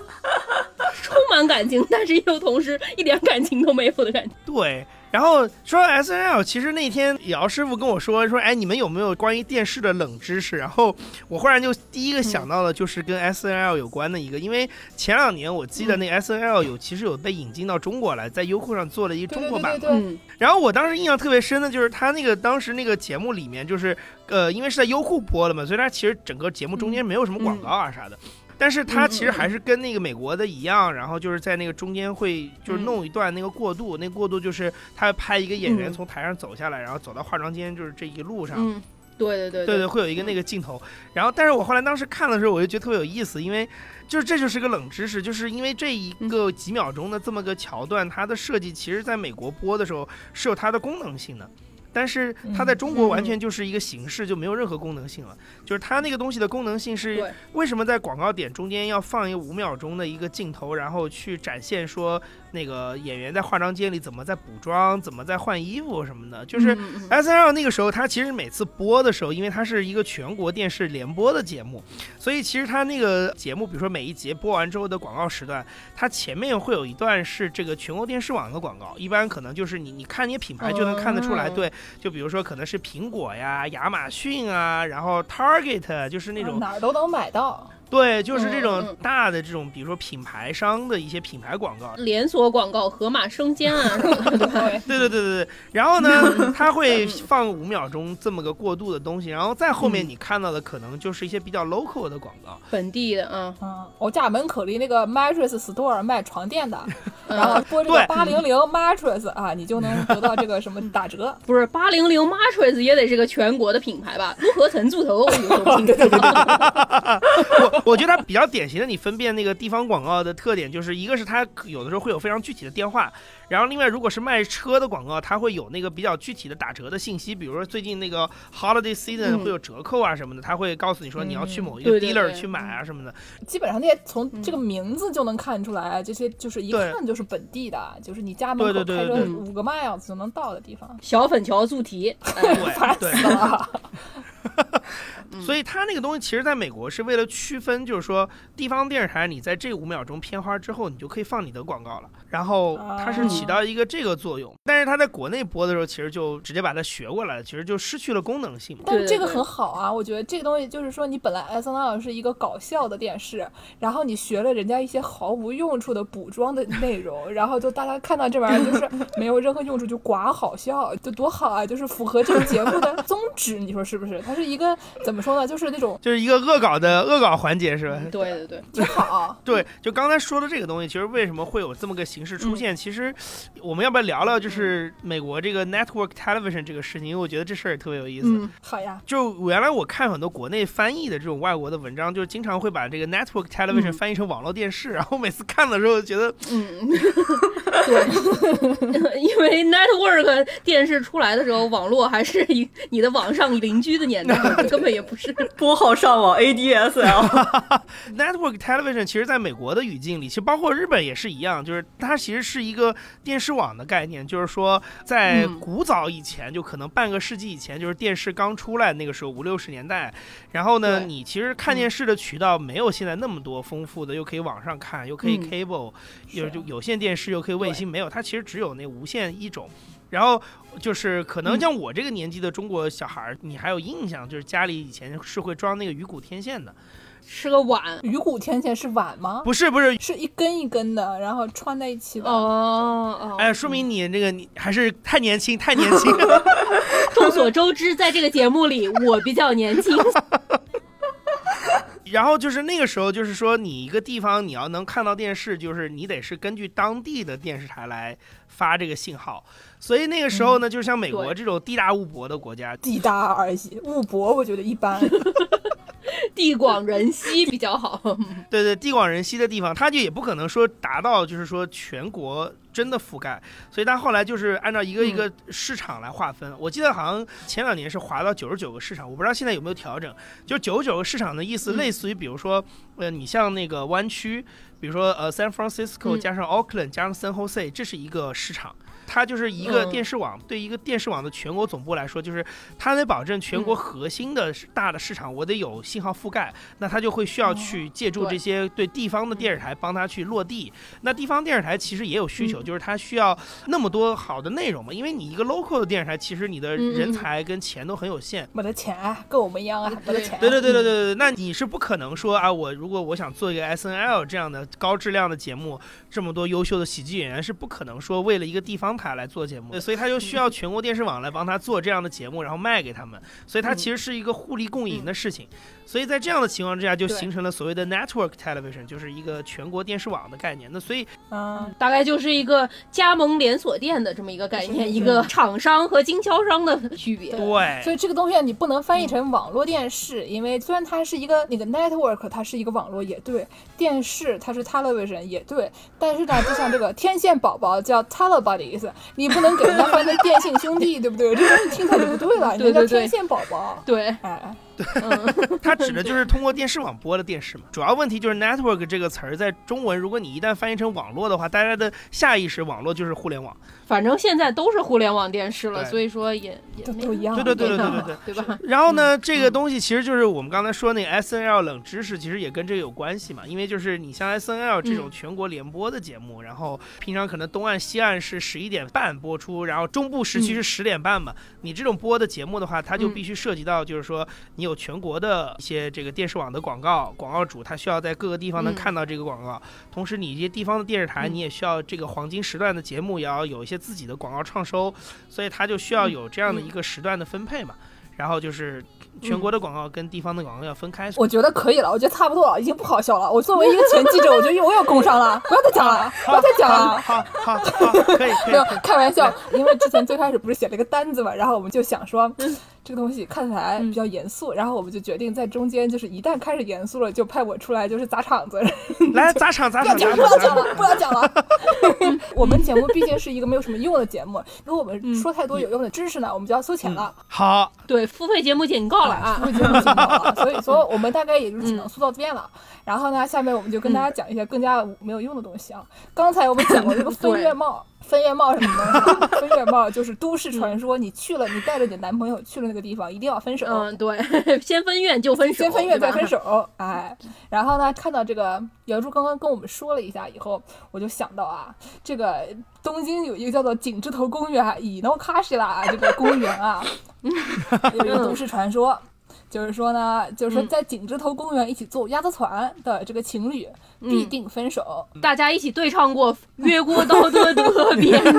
充满感情，但是又同时一点感情都没有的感觉。对。然后说 S N L，其实那天姚师傅跟我说说，哎，你们有没有关于电视的冷知识？然后我忽然就第一个想到的就是跟 S N L 有关的一个，因为前两年我记得那 S N L 有其实有被引进到中国来，在优酷上做了一个中国版。然后我当时印象特别深的就是他那个当时那个节目里面，就是呃，因为是在优酷播的嘛，所以它其实整个节目中间没有什么广告啊啥的。但是它其实还是跟那个美国的一样，然后就是在那个中间会就是弄一段那个过渡，那过渡就是他拍一个演员从台上走下来，然后走到化妆间，就是这一路上，对对对对对，会有一个那个镜头。然后，但是我后来当时看的时候，我就觉得特别有意思，因为就是这就是个冷知识，就是因为这一个几秒钟的这么个桥段，它的设计其实在美国播的时候是有它的功能性的。但是它在中国完全就是一个形式，就没有任何功能性了。就是它那个东西的功能性是为什么在广告点中间要放一个五秒钟的一个镜头，然后去展现说。那个演员在化妆间里怎么在补妆，怎么在换衣服什么的，就是 S N L 那个时候，它其实每次播的时候，因为它是一个全国电视联播的节目，所以其实它那个节目，比如说每一节播完之后的广告时段，它前面会有一段是这个全国电视网的广告，一般可能就是你你看你品牌就能看得出来，对，就比如说可能是苹果呀、亚马逊啊，然后 Target 就是那种哪儿都能买到。对，就是这嗯种嗯大的这种，比如说品牌商的一些品牌广告。连锁广告，盒马生煎啊什么的，对？对，对对对然后呢，[laughs] 他会放五秒钟这么个过渡的东西，然后再后面你看到的可能就是一些比较 local 的广告。本地的，嗯，嗯，我家门口离那个 mattress store 卖床垫的，[laughs] 嗯然后播这个八零零 mattress 啊，你就能 [laughs] 得到这个什么打折。不是八零零 mattress 也得是个全国的品牌吧？陆河城猪头我有说不清楚。我我觉得它比较典型的，你分辨那个地方广告的特点，就是一个是它有的时候会有非常具体的电话，然后另外如果是卖车的广告，它会有那个比较具体的打折的信息，比如说最近那个 holiday season 嗯。会有折扣啊什么的，它会告诉你说你要去某一个 dealer 去买啊什么的。基本上那些从这个名字就能看出来，这些就是一看就是本地的，就是你家门口五个 miles 就能到的地方。小粉桥猪蹄，哎 [laughs] 对对，啊，[laughs] 所以它那个东西其实在美国是为了区分，就是说地方电视台你在这五秒钟片花之后，你就可以放你的广告了，然后它是起到一个这个作用。但是它在国内播的时候，其实就直接把它学过来了，其实就失去了功能性。但是这个很好啊，我觉得这个东西就是说，你本来 S N L 是一个搞笑的电视，然后你学了人家一些毫无用处的补妆的内容，然后就大家看到这玩意儿就是 [laughs] 没有任何用处，就寡好笑，就多好啊！就是符合这个节目的 [laughs] 宗旨，你说是不是？它是一个怎么说呢？就是那种就是一个恶搞的恶搞环节，是吧？对对对，[laughs] 挺好。对，就刚才说的这个东西，其实为什么会有这么个形式出现？其实我们要不要聊聊，就是美国这个 network television 这个事情？因为我觉得这事儿也特别有意思。嗯，好呀，就原来我看很多国内翻译的这种外国的文章，就经常会把这个 network television 嗯翻译成网络电视，然后每次看的时候觉得，嗯，[laughs] [laughs] 对，因为 network 电视出来的时候，网络还是一 [laughs] 你的网上邻居的年代，[laughs] 根本也不是。拨号上网 ADSL，network television 其实在美国的语境里，其实包括日本也是一样，就是它其实是一个电视网的概念，就是说在嗯。古早以前，就可能半个世纪以前，就是电视刚出来那个时候五六十年代，然后呢，你其实看电视的渠道没有现在那么多丰富的，又可以网上看，又可以嗯。cable，有是。就有线电视，又可以卫星，没有，它其实只有那无线一种。然后就是可能嗯像我这个年纪的中国小孩儿，你还有印象，就是家里以前是会装那个鱼骨天线的，是个碗鱼骨天线是碗吗？不是不是，是一根一根的，然后穿在一起的。哦哦，哎，说明你那个你还是太年轻，太年轻。[laughs] 众所周知，在这个节目里，我比较年轻。[laughs] 然后就是那个时候，就是说你一个地方你要能看到电视，就是你得是根据当地的电视台来发这个信号。所以那个时候呢，就像美国这种地大物博的国家，地大而已，物博我觉得一般。[laughs] [laughs] 地广人稀比较好。[laughs] 对对，地广人稀的地方，它就也不可能说达到就是说全国真的覆盖，所以它后来就是按照一个一个市场来划分。我记得好像前两年是划到九十九个市场，我不知道现在有没有调整。就九十九个市场的意思，嗯类似于比如说，呃，你像那个湾区，比如说呃 San Francisco 嗯加上 Oakland 加上 San Jose，这是一个市场。它就是一个嗯电视网，对一个电视网的全国总部来说，就是它得保证全国嗯核心的大的市场，我得有信号覆盖，那它就会需要去借助这些对地方的电视台帮它去落地。那地方电视台其实也有需求，嗯就是它需要那么多好的内容嘛，因为你一个 local 的电视台，其实你的人才跟钱都很有限。没得钱，跟我们一样啊，没得钱。对对对对对对，那你是不可能说啊，我如果我想做一个 S N L 这样的高质量的节目，这么多优秀的喜剧演员是不可能说为了一个地方台来做节目，所以他就需要全国电视网来帮他做这样的节目，然后卖给他们，所以它其实是一个互利共赢的事情。所以在这样的情况之下，就形成了所谓的 network television，就是一个全国电视网的概念。那所以嗯，大概就是一个加盟连锁店的这么一个概念，一个厂商和经销商的 [laughs] 区别。对所以这个东西啊你不能翻译成网络电视，因为虽然它是一个那个 network，它是一个网络也对，电视它是 television 也对，但是呢，就像这个天线宝宝叫你不能给人家翻成电信兄弟，对不对？这东西听起来就不对了，[laughs] 对对对人家叫天线宝宝。对，哎，嗯，它指的就是通过电视网播的电视嘛。主要问题就是 network 这个词儿在中文，如果你一旦翻译成网络的话，大家的下意识网络就是互联网。反正现在都是互联网电视了，所以说也也没都都一样。对对对对对对对吧？然后呢，这个东西其实就是我们刚才说那个 S N L 冷知识，其实也跟这个有关系嘛。因为就是你像 S N L 这种嗯全国联播的节目，然后平常可能东岸西岸是十一点半播出，然后中部时区是十点半嘛。你这种播的节目的话，它就嗯必须涉及到就是说你有全国的一些这个电视网的广告，广告主他需要在各个地方能嗯。看到这个广告，同时你一些地方的电视台，嗯。你也需要这个黄金时段的节目也要有一些自己的广告创收，所以他就需要有这样的一个时段的分配嘛。然后就是全国的广告跟地方的广告要分开。我觉得可以了，我觉得差不多了，已经不好笑了。我作为一个前记者，我觉得我有工伤了，不要再讲了，不要再讲了。好好好，可以可 [laughs] 没有以。开玩笑，因为之前最开始不是写了一个单子嘛，然后我们就想说，这个东西看起来比较严肃，然后我们就决定在中间，就是一旦开始严肃了，就派我出来就是砸场子。来砸场砸不要讲，场砸场不要讲了，不要讲了。[laughs] 我们节目毕竟是一个没有什么用的节目，如果我们说太多有用的知识呢，我们就要收钱了。好，对，付费节目警告了 [laughs] 啊！[laughs] 所以说我们大概也就只能说到这边了。然后呢，下面我们就跟大家讲一些更加没有用的东西啊。刚才我们讲过 [laughs] 这个分月帽，分院帽什么东西？[laughs] 分院帽就是都市传说，你去了，你带着你男朋友去了那个地方，一定要分手。嗯，对，[laughs] 先分院就分手，先分月对吧再分手，哎，然后呢，看到这个姚柱刚刚跟我们说了一下以后，我就想到啊，这个东京有一个叫做景之头公园啊，伊诺卡西拉这个公园啊，[laughs] 有一个都市传说。就是说呢，就是说在景之头公园一起坐鸭子船的这个情侣必定分手，大家一起对唱过《越过道德的边境》，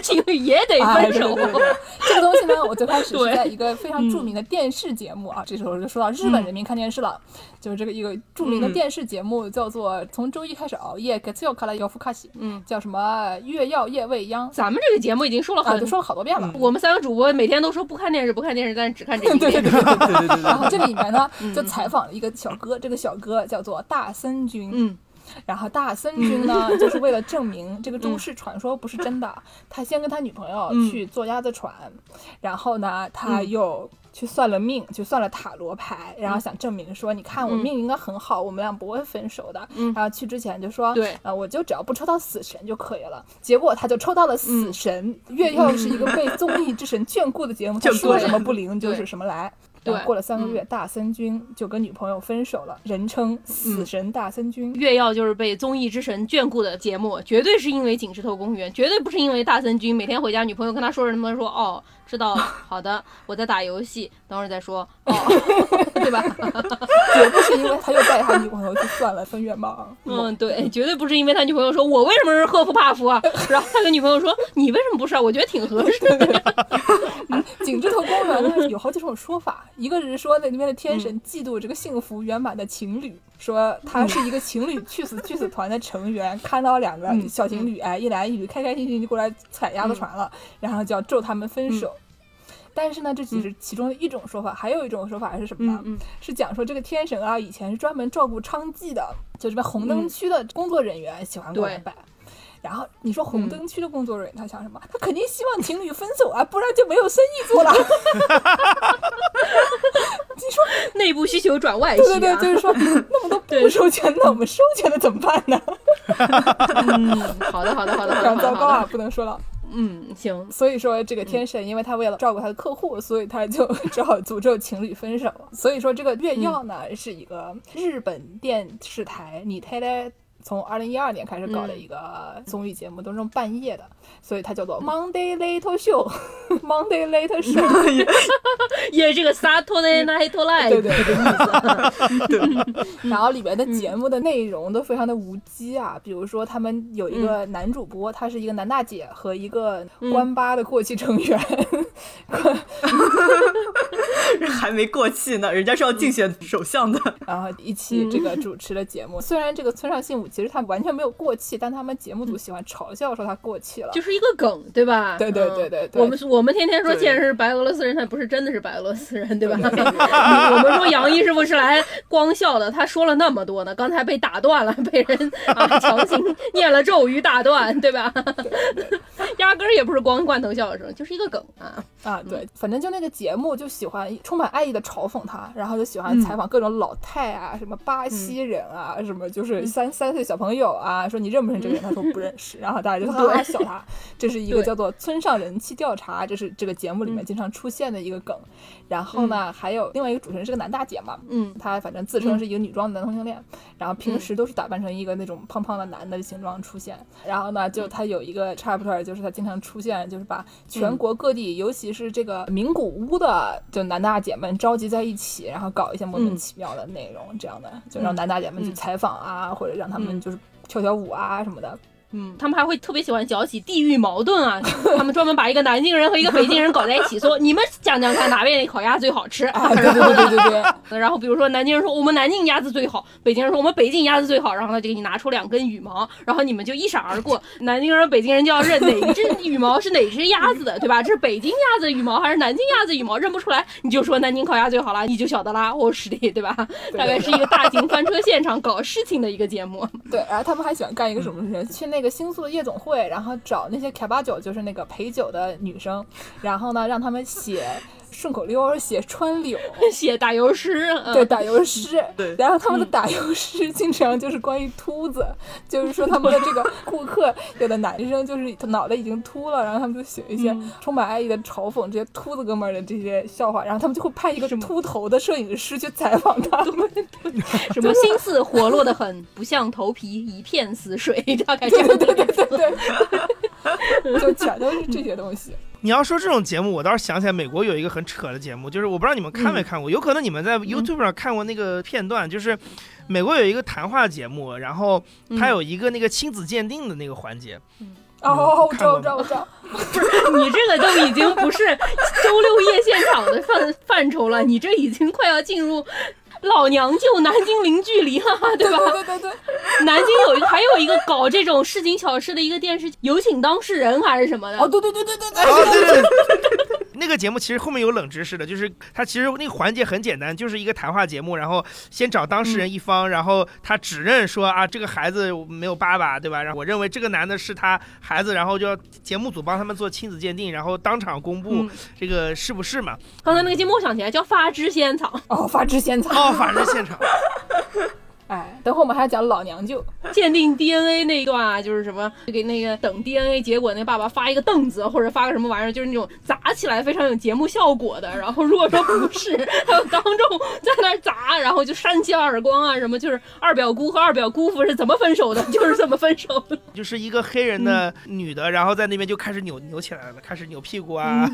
[laughs] 情侣也得哎，分手。对对对对，这个东西呢，我最开始是对在一个非常著名的电视节目啊，这时候就说到日本人民看电视了，就是这个一个著名的电视节目叫做从周一开始熬夜，给自由卡拉尤夫卡西，嗯，叫什么月曜夜未央咱们这个节目已经说了啊，很就说了好多遍了。我们三个主播每天都说不看电视，不看电视，但是只看这 [laughs] 一遍。对对对对对。对对对对 [laughs] 然后这里面呢，就采访了一个小哥，这个小哥叫做大森君，嗯，然后大森君呢，就是为了证明这个都市传说不是真的，[laughs] 他先跟他女朋友去坐鸭子船，然后呢，他又去算了命，去算了塔罗牌，然后想证明说，你看我命应该很好，我们俩不会分手的。嗯。然后去之前就说，对。啊，我就只要不抽到死神就可以了。结果他就抽到了死神，月曜是一个被综艺之神眷顾的节目，[laughs] 他说什么不灵就是什么来。对然后过了三个月，大森君就跟女朋友分手了，人称死神大森君。月曜就是被综艺之神眷顾的节目，绝对是因为景石头公园，绝对不是因为大森君每天回家女朋友跟他说什么，说哦知道了，[laughs] 好的，我在打游戏，等会儿再说，哦，[laughs] [laughs] 对吧？[laughs] 绝不是因为他又带他女朋友去算了分月帽。嗯，对，绝对不是因为他女朋友说我为什么是赫夫帕夫啊，[laughs] 然后他跟女朋友说你为什么不是啊？我觉得挺合适的。景之头公园呢有好几种说法，一个是说那里面的天神嫉妒这个幸福圆满的情侣，说他是一个情侣去死去死团的成员，看到两个小情侣哎一男一女开开心心就过来踩鸭子船了，然后就要咒他们分手。但是呢，这只是其中的一种说法，还有一种说法是什么呢？是讲说这个天神啊，以前是专门照顾娼妓的，就这边红灯区的工作人员喜欢过来对拜。然后你说红灯区的工作人员他想什么？他肯定希望情侣分手啊，不然就没有生意做了。[laughs] 你说 [laughs] 内部需求转外需、啊，对对对，就是说 [laughs] 那么多不收钱的，我们收钱的怎么办呢？嗯，好的好的好的，非常糟糕啊，不能说了。嗯，行，所以说，这个天神因为他为了照顾他的客户，所以他就 [laughs] 只好诅咒情侣分手。所以说，这个月曜呢、是一个日本电视台你太太从二零一二年开始搞的一个综艺节目，都是那种半夜的，所以它叫做 Monday Late Show，Monday [laughs] Late [laughs] Show。[laughs] 也这个 Saturday Night Live，对对对然后里面的节目的内容都非常的无稽啊，比如说他们有一个男主播，他是一个男大姐和一个关八的过气成员，还没过气呢，人家是要竞选首相的。然后一起这个主持的节目。虽然这个村上信五其实他完全没有过气，但他们节目组喜欢嘲笑说他过气了。就是一个梗，对吧？对对对对对嗯我们我们天天说对健身是白俄罗斯人，他不是真的是白俄罗斯人，对吧？[laughs] 我们说杨一师傅是来光笑的，他说了那么多呢，刚才被打断了，被人啊强行 [laughs] 念了咒语打断，对吧？[laughs] 压根儿也不是光罐头笑声，就是一个梗啊。啊，对，反正就那个节目就喜欢充满爱意的嘲讽他，然后就喜欢采访各种老太啊，什么巴西人啊，什么就是三三岁小朋友啊，说你认不认识这个人？他说不认识，然后大家就哈哈笑他。这是一个叫做村上人气调查，这是这个节目里面经常出现的一个梗。然后呢，还有另外一个主持人是个男大姐嘛，嗯。他反正自称是一个女装的男同性恋，然后平时都是打扮成一个那种胖胖的男的形状出现。然后呢，就他有一个 chapter，就是他经常出现，就是把全国各地，尤其是这个名古屋的就男大姐们召集在一起，然后搞一些莫名其妙的内容，这样的就让男大姐们去采访啊，或者让他们就是跳跳舞啊什么的。嗯，他们还会特别喜欢搅起地域矛盾啊！[laughs] 他们专门把一个南京人和一个北京人搞在一起，说你们讲讲看哪边的烤鸭最好吃。对对对对对。然后比如说南京人说我们南京鸭子最好，北京人说我们北京鸭子最好，然后他就给你拿出两根羽毛，然后你们就一闪而过。南京人、北京人就要认哪只羽毛是哪只鸭子的，对吧？这是北京鸭子羽毛还是南京鸭子羽毛？认不出来，你就说南京烤鸭最好了，你就晓得啦，我实力，对吧？大概是一个大型翻车现场搞事情的一个节目。对，然后他们还喜欢干一个什么事情？去那那个星宿的夜总会，然后找那些卡巴酒，就是那个陪酒的女生，然后呢，让他们写。顺口溜写川柳，[laughs] 写打油诗，对打油诗。[laughs] 对，然后他们的打油诗经常就是关于秃子，[laughs] 就是说他们的这个顾客有的男生就是他脑袋已经秃了，然后他们就写一些充满爱意的嘲讽这些秃子哥们儿的这些笑话，然后他们就会派一个秃头的摄影师去采访他们，什么心思活络的很，不像头皮一片死水，大概这样对对对对，就全都是这些东西。你要说这种节目，我倒是想起来美国有一个很扯的节目，就是我不知道你们看没看过，有可能你们在 YouTube 上看过那个片段，就是美国有一个谈话节目，然后它有一个那个亲子鉴定的那个环节。哦，我知道，我知道，我知道。不 [laughs] 是你这个都已经不是周六夜现场的范范畴了，你这已经快要进入。老娘舅，南京零距离，哈哈，对吧？对对对，南京有 [laughs] 还有一个搞这种市井小事的一个电视，有请当事人还是什么的？哦，对对对对对对。那个节目其实后面有冷知识的，就是他其实那个环节很简单，就是一个谈话节目，然后先找当事人一方，然后他指认说啊，这个孩子没有爸爸，对吧？然后我认为这个男的是他孩子，然后就要节目组帮他们做亲子鉴定，然后当场公布这个是不是嘛？刚才那个节目我想起来叫发枝仙草哦，发枝仙草。法制现场。哎，等会我们还要讲老娘舅鉴定 DNA 那一段啊，就是什么给那个等 DNA 结果，那爸爸发一个凳子或者发个什么玩意儿，就是那种砸起来非常有节目效果的。然后如果说不是，[laughs] 还有当众在那砸，然后就扇起耳光啊什么，就是二表姑和二表姑父是怎么分手的，就是怎么分手的。就是一个黑人的女的，然后在那边就开始扭扭起来了，开始扭屁股啊，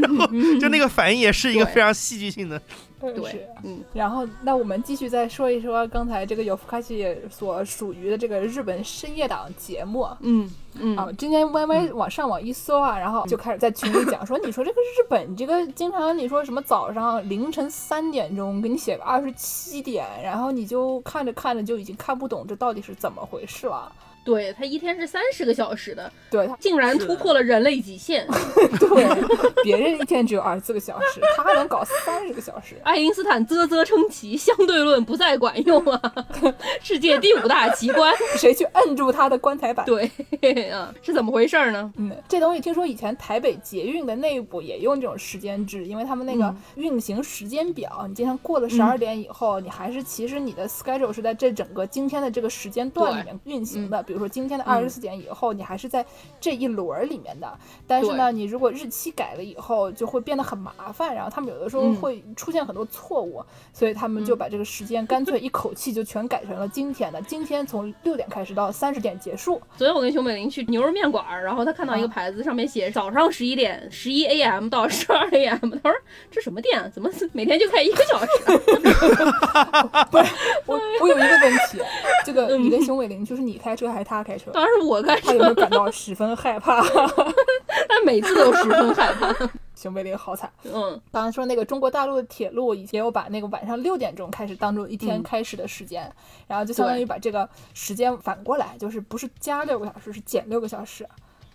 然后 [laughs] 就那个反应也是一个非常戏剧性的。对，嗯，然后那我们继续再说一说刚才这个有福卡西所属于的这个日本深夜档节目，嗯嗯。啊，今天 Y Y 往上网一搜啊，然后就开始在群里讲说，你说这个日本这个经常你说什么早上凌晨三点钟给你写个二十七点，然后你就看着看着就已经看不懂这到底是怎么回事了。对他一天是三十个小时的，对他竟然突破了人类极限。[laughs] 对，别人一天只有二十四个小时，他还能搞三十个小时。爱因斯坦啧啧称奇，相对论不再管用啊！[laughs] 世界第五大奇观，[laughs] 谁去摁住他的棺材板？对，啊，是怎么回事呢？嗯，这东西听说以前台北捷运的内部也用这种时间制，因为他们那个运行时间表，你经常过了十二点以后，你还是其实你的 schedule 是在这整个今天的这个时间段里面运行的。比如说今天的二十四点以后，你还是在这一轮里面的。但是呢，你如果日期改了以后，就会变得很麻烦。然后他们有的时候会出现很多错误，所以他们就把这个时间干脆一口气就全改成了今天的。今天从六点开始到三十点结束。昨天我跟熊美玲去牛肉面馆，然后他看到一个牌子，上面写早上十一点十一 A.M. 到十二 A.M. 他说这什么店？啊怎么每天就开一个小时？[laughs] 不是我，我有一个问题，这个你跟熊伟玲就是你开车还是他开车？当然是我开车，他有没有感到十分害怕？[laughs] 他每次都十分害怕。熊贝林好惨。嗯，刚才说那个中国大陆的铁路也有把那个晚上六点钟开始当做一天开始的时间，然后就相当于把这个时间反过来，就是不是加六个小时，是减六个小时。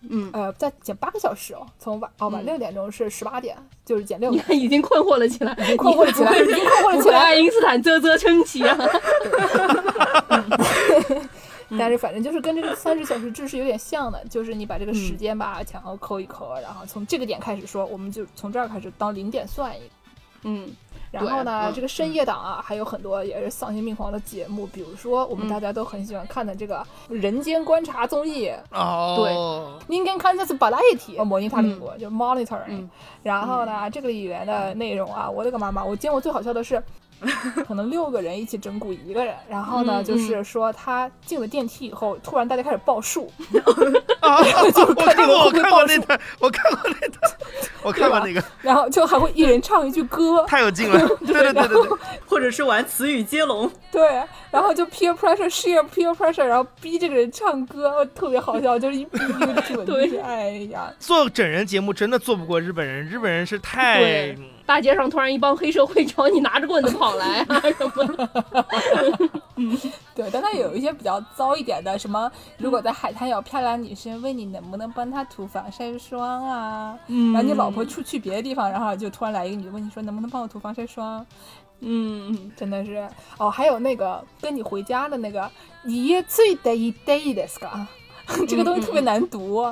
嗯，呃，再减八个小时哦，从晚哦晚六点钟是十八点，就是减六。你看，已经困惑了起来，已经困惑了起来，已经困惑了起来。爱因斯坦啧啧称奇啊。[laughs] 但是反正就是跟这个三十小时制是有点像的，就是你把这个时间吧前后扣一扣，然后从这个点开始说，我们就从这儿开始当零点算一。嗯，然后呢，这个深夜档啊，还有很多也是丧心病狂的节目，比如说我们大家都很喜欢看的这个《人间观察》综艺。哦。对。您看这是巴拉一体，模拟塔里就 monitoring。然后呢，这个里面的内容啊，我的个妈妈！我见过最好笑的是。[laughs] 可能六个人一起整蛊一个人，然后呢，嗯就是说他进了电梯以后，突然大家开始报数，啊，[laughs] 就我看过，我看过，那段，我看过那段，我看过那个，然后就还会一人唱一句歌，[laughs] 太有劲了。对对对对对，或者是玩词语接龙，对，然后就 peer pressure share peer pressure，然后逼这个人唱歌，特别好笑，就是一逼一个准，对就是哎呀，做整人节目真的做不过日本人，日本人是太对大街上突然一帮黑社会朝你拿着棍子跑来啊 [laughs] 什么的，[laughs] 嗯对，但他有一些比较糟一点的，什么如果在海滩有漂亮女生问你能不能帮她涂防晒霜啊，嗯。然后你老婆出去别的地方，然后就突然来一个女的问你说能不能帮我涂防晒霜，嗯，真的是。哦，还有那个跟你回家的那个，你也最得一 day 的是吧？[laughs] 这个东西特别难读，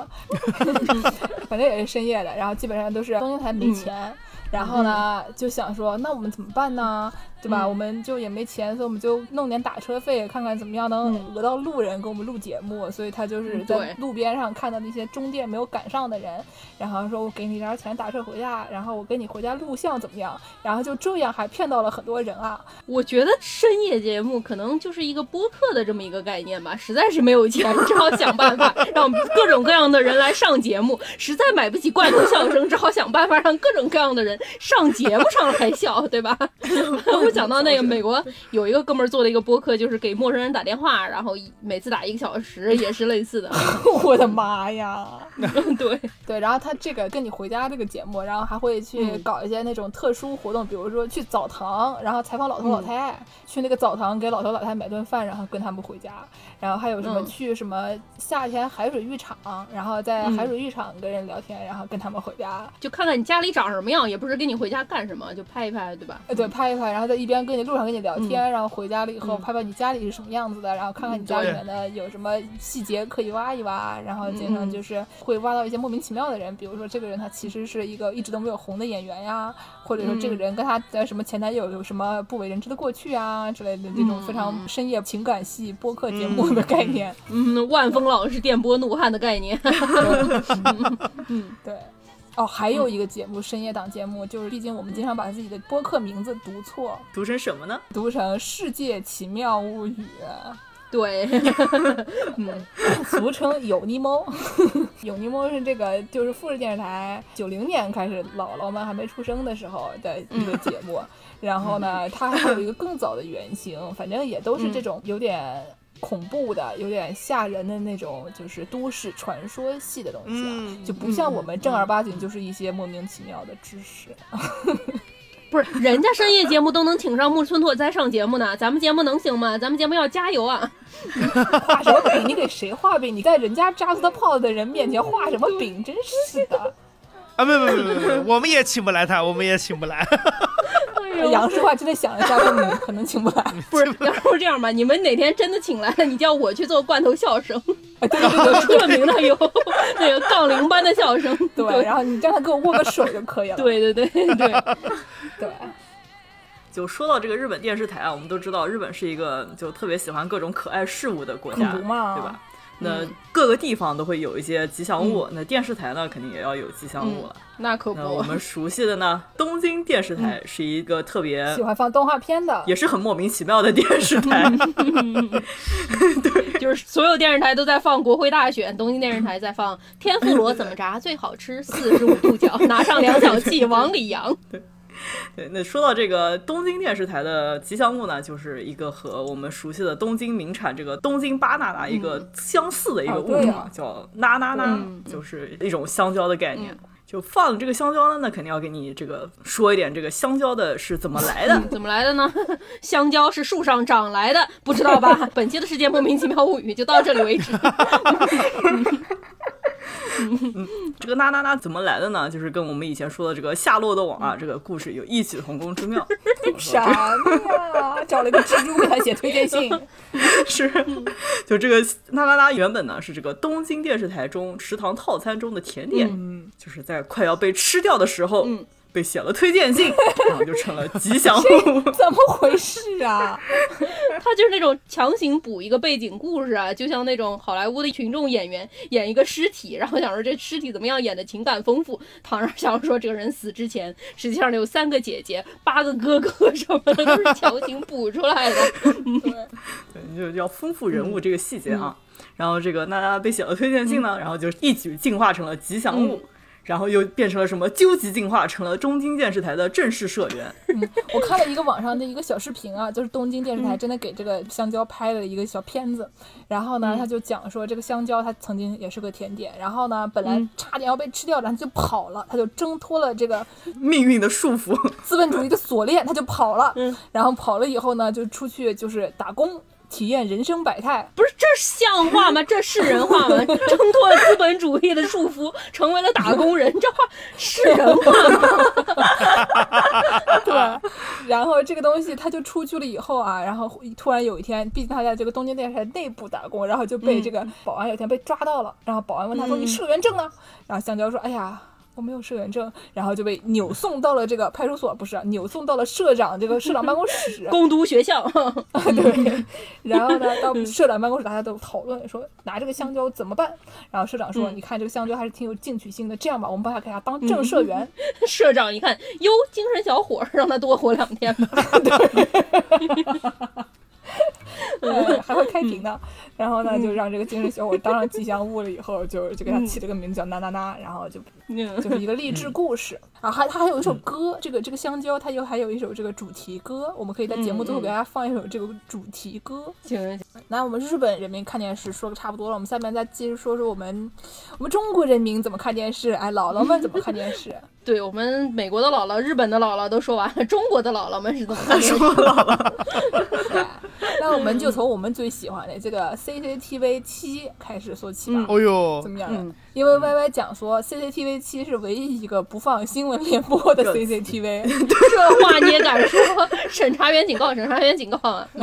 反正也是深夜的，然后基本上都是东京台没钱，然后呢就想说那我们怎么办呢？对吧？嗯我们就也没钱，所以我们就弄点打车费，看看怎么样能嗯讹到路人给我们录节目。所以他就是在路边上看到那些中介没有赶上的人，然后说我给你点钱打车回家，然后我跟你回家录像怎么样？然后就这样还骗到了很多人啊！我觉得深夜节目可能就是一个播客的这么一个概念吧，实在是没有钱，只好想办法 [laughs] 让各种各样的人来上节目，实在买不起罐头笑声，只好想办法让各种各样的人上节目上来笑，对吧？[laughs] [laughs] 我想到那个美国有一个哥们儿做的一个播客，就是给陌生人打电话，然后一每次打一个小时，也是类似的。[laughs] 我的妈呀！[laughs] 对，对，然后他这个跟你回家这个节目，然后还会去嗯搞一些那种特殊活动，比如说去澡堂，然后采访老头老嗯太太，去那个澡堂给老头老太太买顿饭，然后跟他们回家。然后还有什么嗯去什么夏天海水浴场，然后在海嗯水浴场跟人聊天，然后跟他们回家。就看看你家里长什么样，也不是跟你回家干什么，就拍一拍，对吧？呃，对，拍一拍，然后再一边跟你路上跟你聊天，然后回家了以后嗯。拍拍你家里是什么样子的，然后看看你家里面的有什么细节可以挖一挖，然后经常嗯就是会挖到一些莫名其妙的人，比如说这个人他其实是一个一直都没有红的演员呀，或者说这个嗯人跟他的什么前男友有什么不为人知的过去啊之类的这种非常嗯深夜情感系播客节目的概念。嗯，万峰老师电波怒汉的概念。[laughs] [laughs] 嗯，对。哦，还有一个节目，深夜档节目，就是毕竟我们经常把自己的播客名字读错，读成什么呢？读成《世界奇妙物语》。[laughs] 对，[laughs] 嗯俗称有尼猫。有尼猫是这个，就是富士电视台九零年开始姥姥们还没出生的时候的一个节目。然后呢，它还有一个更早的原型，反正也都是这种有点。恐怖的、有点吓人的那种，就是都市传说系的东西啊，嗯就不像我们正儿八经就是一些莫名其妙的知识。[laughs] 不是人家深夜节目都能请上木村拓哉上节目呢，[laughs] 咱们节目能行吗？咱们节目要加油啊！画什么饼？你给谁画饼？你在人家扎斯的炮的人面前画什么饼？真是的。啊，不不不不不，我们也请不来他，我们也请不来。[laughs] 杨世话真的想了一下，说嗯，可能请不来。[laughs] 不是，要不这样吧，你们哪天真的请来了，你叫我去做罐头笑声，啊，对对对有 [laughs] 特名的有那个杠铃般的笑声。对对，然后你叫他给我握个手就可以了。对对对对，对，就说到这个日本电视台啊，我们都知道日本是一个就特别喜欢各种可爱事物的国家，对吧？那各个地方都会有一些吉祥物，那电视台呢肯定也要有吉祥物了。那可不。我，们熟悉的呢，东京电视台是一个特别喜欢放动画片的，也是很莫名其妙的电视台。[laughs] 对。就是所有电视台都在放国会大选，东京电视台在放天妇罗怎么炸？最好吃，四十五度角，拿上量角器往里扬。对，[laughs] 那说到这个东京电视台的吉祥物呢，就是一个和我们熟悉的东京名产这个东京巴纳纳一个相似的一个哦物种，叫娜娜娜，嗯就是一种香蕉的概念。就放了这个香蕉呢，那肯定要给你这个说一点这个香蕉的是怎么来的。怎么来的呢？[laughs] 香蕉是树上长来的，不知道吧？[laughs] 本期的世界莫名其妙物语就到这里为止。[laughs] 这个那那那怎么来的呢？就是跟我们以前说的这个夏洛的网啊，这个故事有异曲同工之妙。[laughs] 什么呀？找了一个蜘蛛给他写推荐信，[laughs] 是，就这个那那那原本呢是这个东京电视台中食堂套餐中的甜点，嗯就是在快要被吃掉的时候，嗯被写了推荐信，[laughs] 然后就成了吉祥物。[laughs] 怎么回事啊？[laughs] 他就是那种强行补一个背景故事啊，就像那种好莱坞的群众演员演一个尸体，然后想说这尸体怎么样演的情感丰富，躺上想说这个人死之前实际上有三个姐姐、八个哥哥什么的，都是强行补出来的。对，就要丰富人物这个细节啊。然后这个娜娜被写了推荐信呢，然后就一举进化成了吉祥物。然后又变成了什么？究极进化成了东京电视台的正式社员。嗯，我看了一个网上的一个小视频啊，就是东京电视台真的给这个香蕉拍了一个小片子。然后呢，他就讲说这个香蕉它曾经也是个甜点，然后呢本来差点要被吃掉，然后就跑了，他就挣脱了这个命运的束缚，资本主义的锁链，他就跑了。嗯，然后跑了以后呢，就出去就是打工。体验人生百态，不是这像话吗？这是人话吗？[laughs] 挣脱了资本主义的束缚，成为了打工人，这话是人话吗？[laughs] 对。然后这个东西他就出去了以后啊，然后突然有一天，毕竟他在这个东京电视台内部打工，然后就被这个保安有一天被抓到了。然后保安问他说：“你社员证呢？”然后香蕉说：“哎呀。”我没有社员证，然后就被扭送到了这个派出所，不是扭送到了社长这个社长办公室，[laughs] 攻读学校。[laughs] 对，[laughs] 然后呢，到社长办公室，大家都讨论说拿这个香蕉怎么办？然后社长说：“你看这个香蕉还是挺有进取心的，这样吧，我们把他给他当正社员。”社长一看，哟，精神小伙，让他多活两天吧。对，[laughs] 还会开屏呢。然后呢，就让这个精神小伙当上吉祥物了。以后就就给他起了个名字叫娜娜娜，然后就就是一个励志故事。然后还他还有一首歌，这个这个香蕉，它又还有一首这个主题歌。我们可以在节目最后给大家放一首这个主题歌。行行行，那我们日本人民看电视说的差不多了，我们下面再接着说说我们我们中国人民怎么看电视。哎，姥姥们怎么看电视？对我们美国的姥姥、日本的姥姥都说完了，中国的姥姥们是怎么看电视？[laughs] 那我们就从我们最喜欢的这个 CCTV 七开始说起吧。哦呦，怎么样？因为 Y Y 讲说 CCTV 七是唯一一个不放新闻联播的 CCTV，[laughs] [laughs] 这话你也敢说？审查员警告，审查员警告啊！[laughs]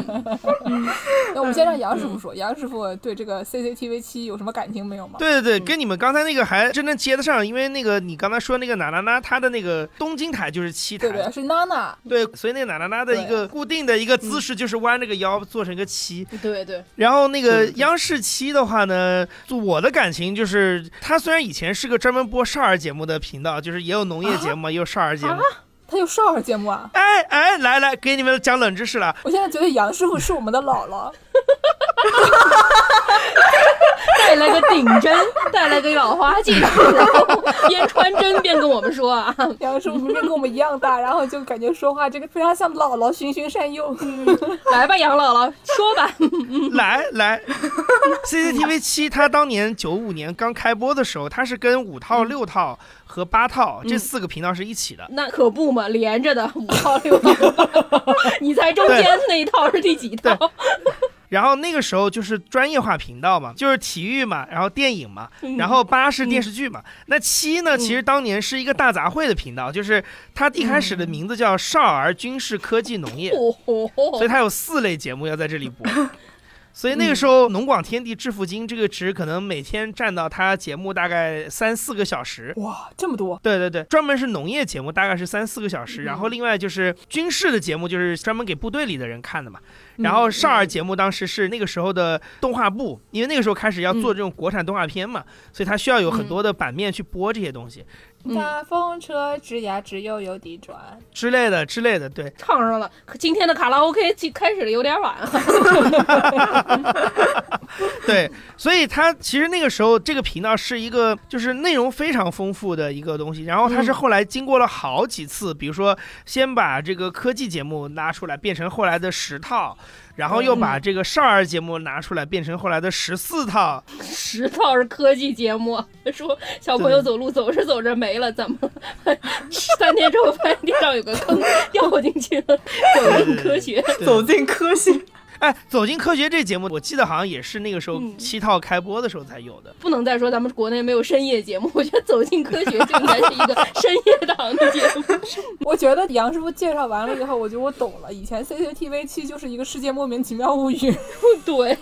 那我们先让杨师傅说，杨师傅对这个 CCTV 七有什么感情没有吗？对对对，跟你们刚才那个还真能接得上，因为那个你刚才说那个娜娜娜，她的那个东京台就是七台，对对，是娜娜，对，所以那个娜娜娜的一个固定的一个姿势就是弯着个腰做成一个七，对对。然后那个央视七的话呢，我的感情就是，它虽然以前是个专门播少儿节目的频道，就是也有农业节目，也有少儿节目。他有少儿节目啊？哎哎，来来，给你们讲冷知识了。我现在觉得杨师傅是我们的姥姥。[laughs] 带来个顶针，带来个老花镜，然后边穿针边跟我们说啊。杨师傅明明跟我们一样大，然后就感觉说话这个非常像姥姥，循循善诱。[laughs] 来吧，杨姥姥，说吧。[laughs] 来来，CCTV 七，它当年九五年刚开播的时候，它是跟五套、六套。和八套这四个频道是一起的，那可不嘛，连着的五套六套，你猜中间那一套是第几套？然后那个时候就是专业化频道嘛，就是体育嘛，然后电影嘛，然后八是电视剧嘛。那七呢，其实当年是一个大杂烩的频道，就是它一开始的名字叫少儿军事科技农业，所以它有四类节目要在这里播。[laughs] 所以那个时候，农广天地致富经这个值可能每天占到他节目大概三四个小时。哇，这么多！对对对，专门是农业节目大概是三四个小时，然后另外就是军事的节目，就是专门给部队里的人看的嘛。然后少儿节目当时是那个时候的动画部，因为那个时候开始要做这种国产动画片嘛，所以他需要有很多的版面去播这些东西。大风车吱呀吱悠悠地转之类的之类的，对，唱上了。今天的卡拉 OK 开始的有点晚。[laughs] 对，所以它其实那个时候这个频道是一个就是内容非常丰富的一个东西。然后它是后来经过了好几次，比如说先把这个科技节目拉出来，变成后来的十套。然后又把这个少儿节目拿出来，变成后来的十四套。十套是科技节目，[laughs] 说小朋友走路走着走着没了，怎么 [laughs] 三天之后发现地上有个坑，掉进去了。走进科学，走进科学。哎，走进科学这节目，我记得好像也是那个时候七套开播的时候才有的。不能再说咱们国内没有深夜节目，我觉得走进科学就应该是一个深夜档的节目。[laughs] 我觉得杨师傅介绍完了以后，我觉得我懂了。以前 CCTV 七就是一个世界莫名其妙物语。[laughs] 对，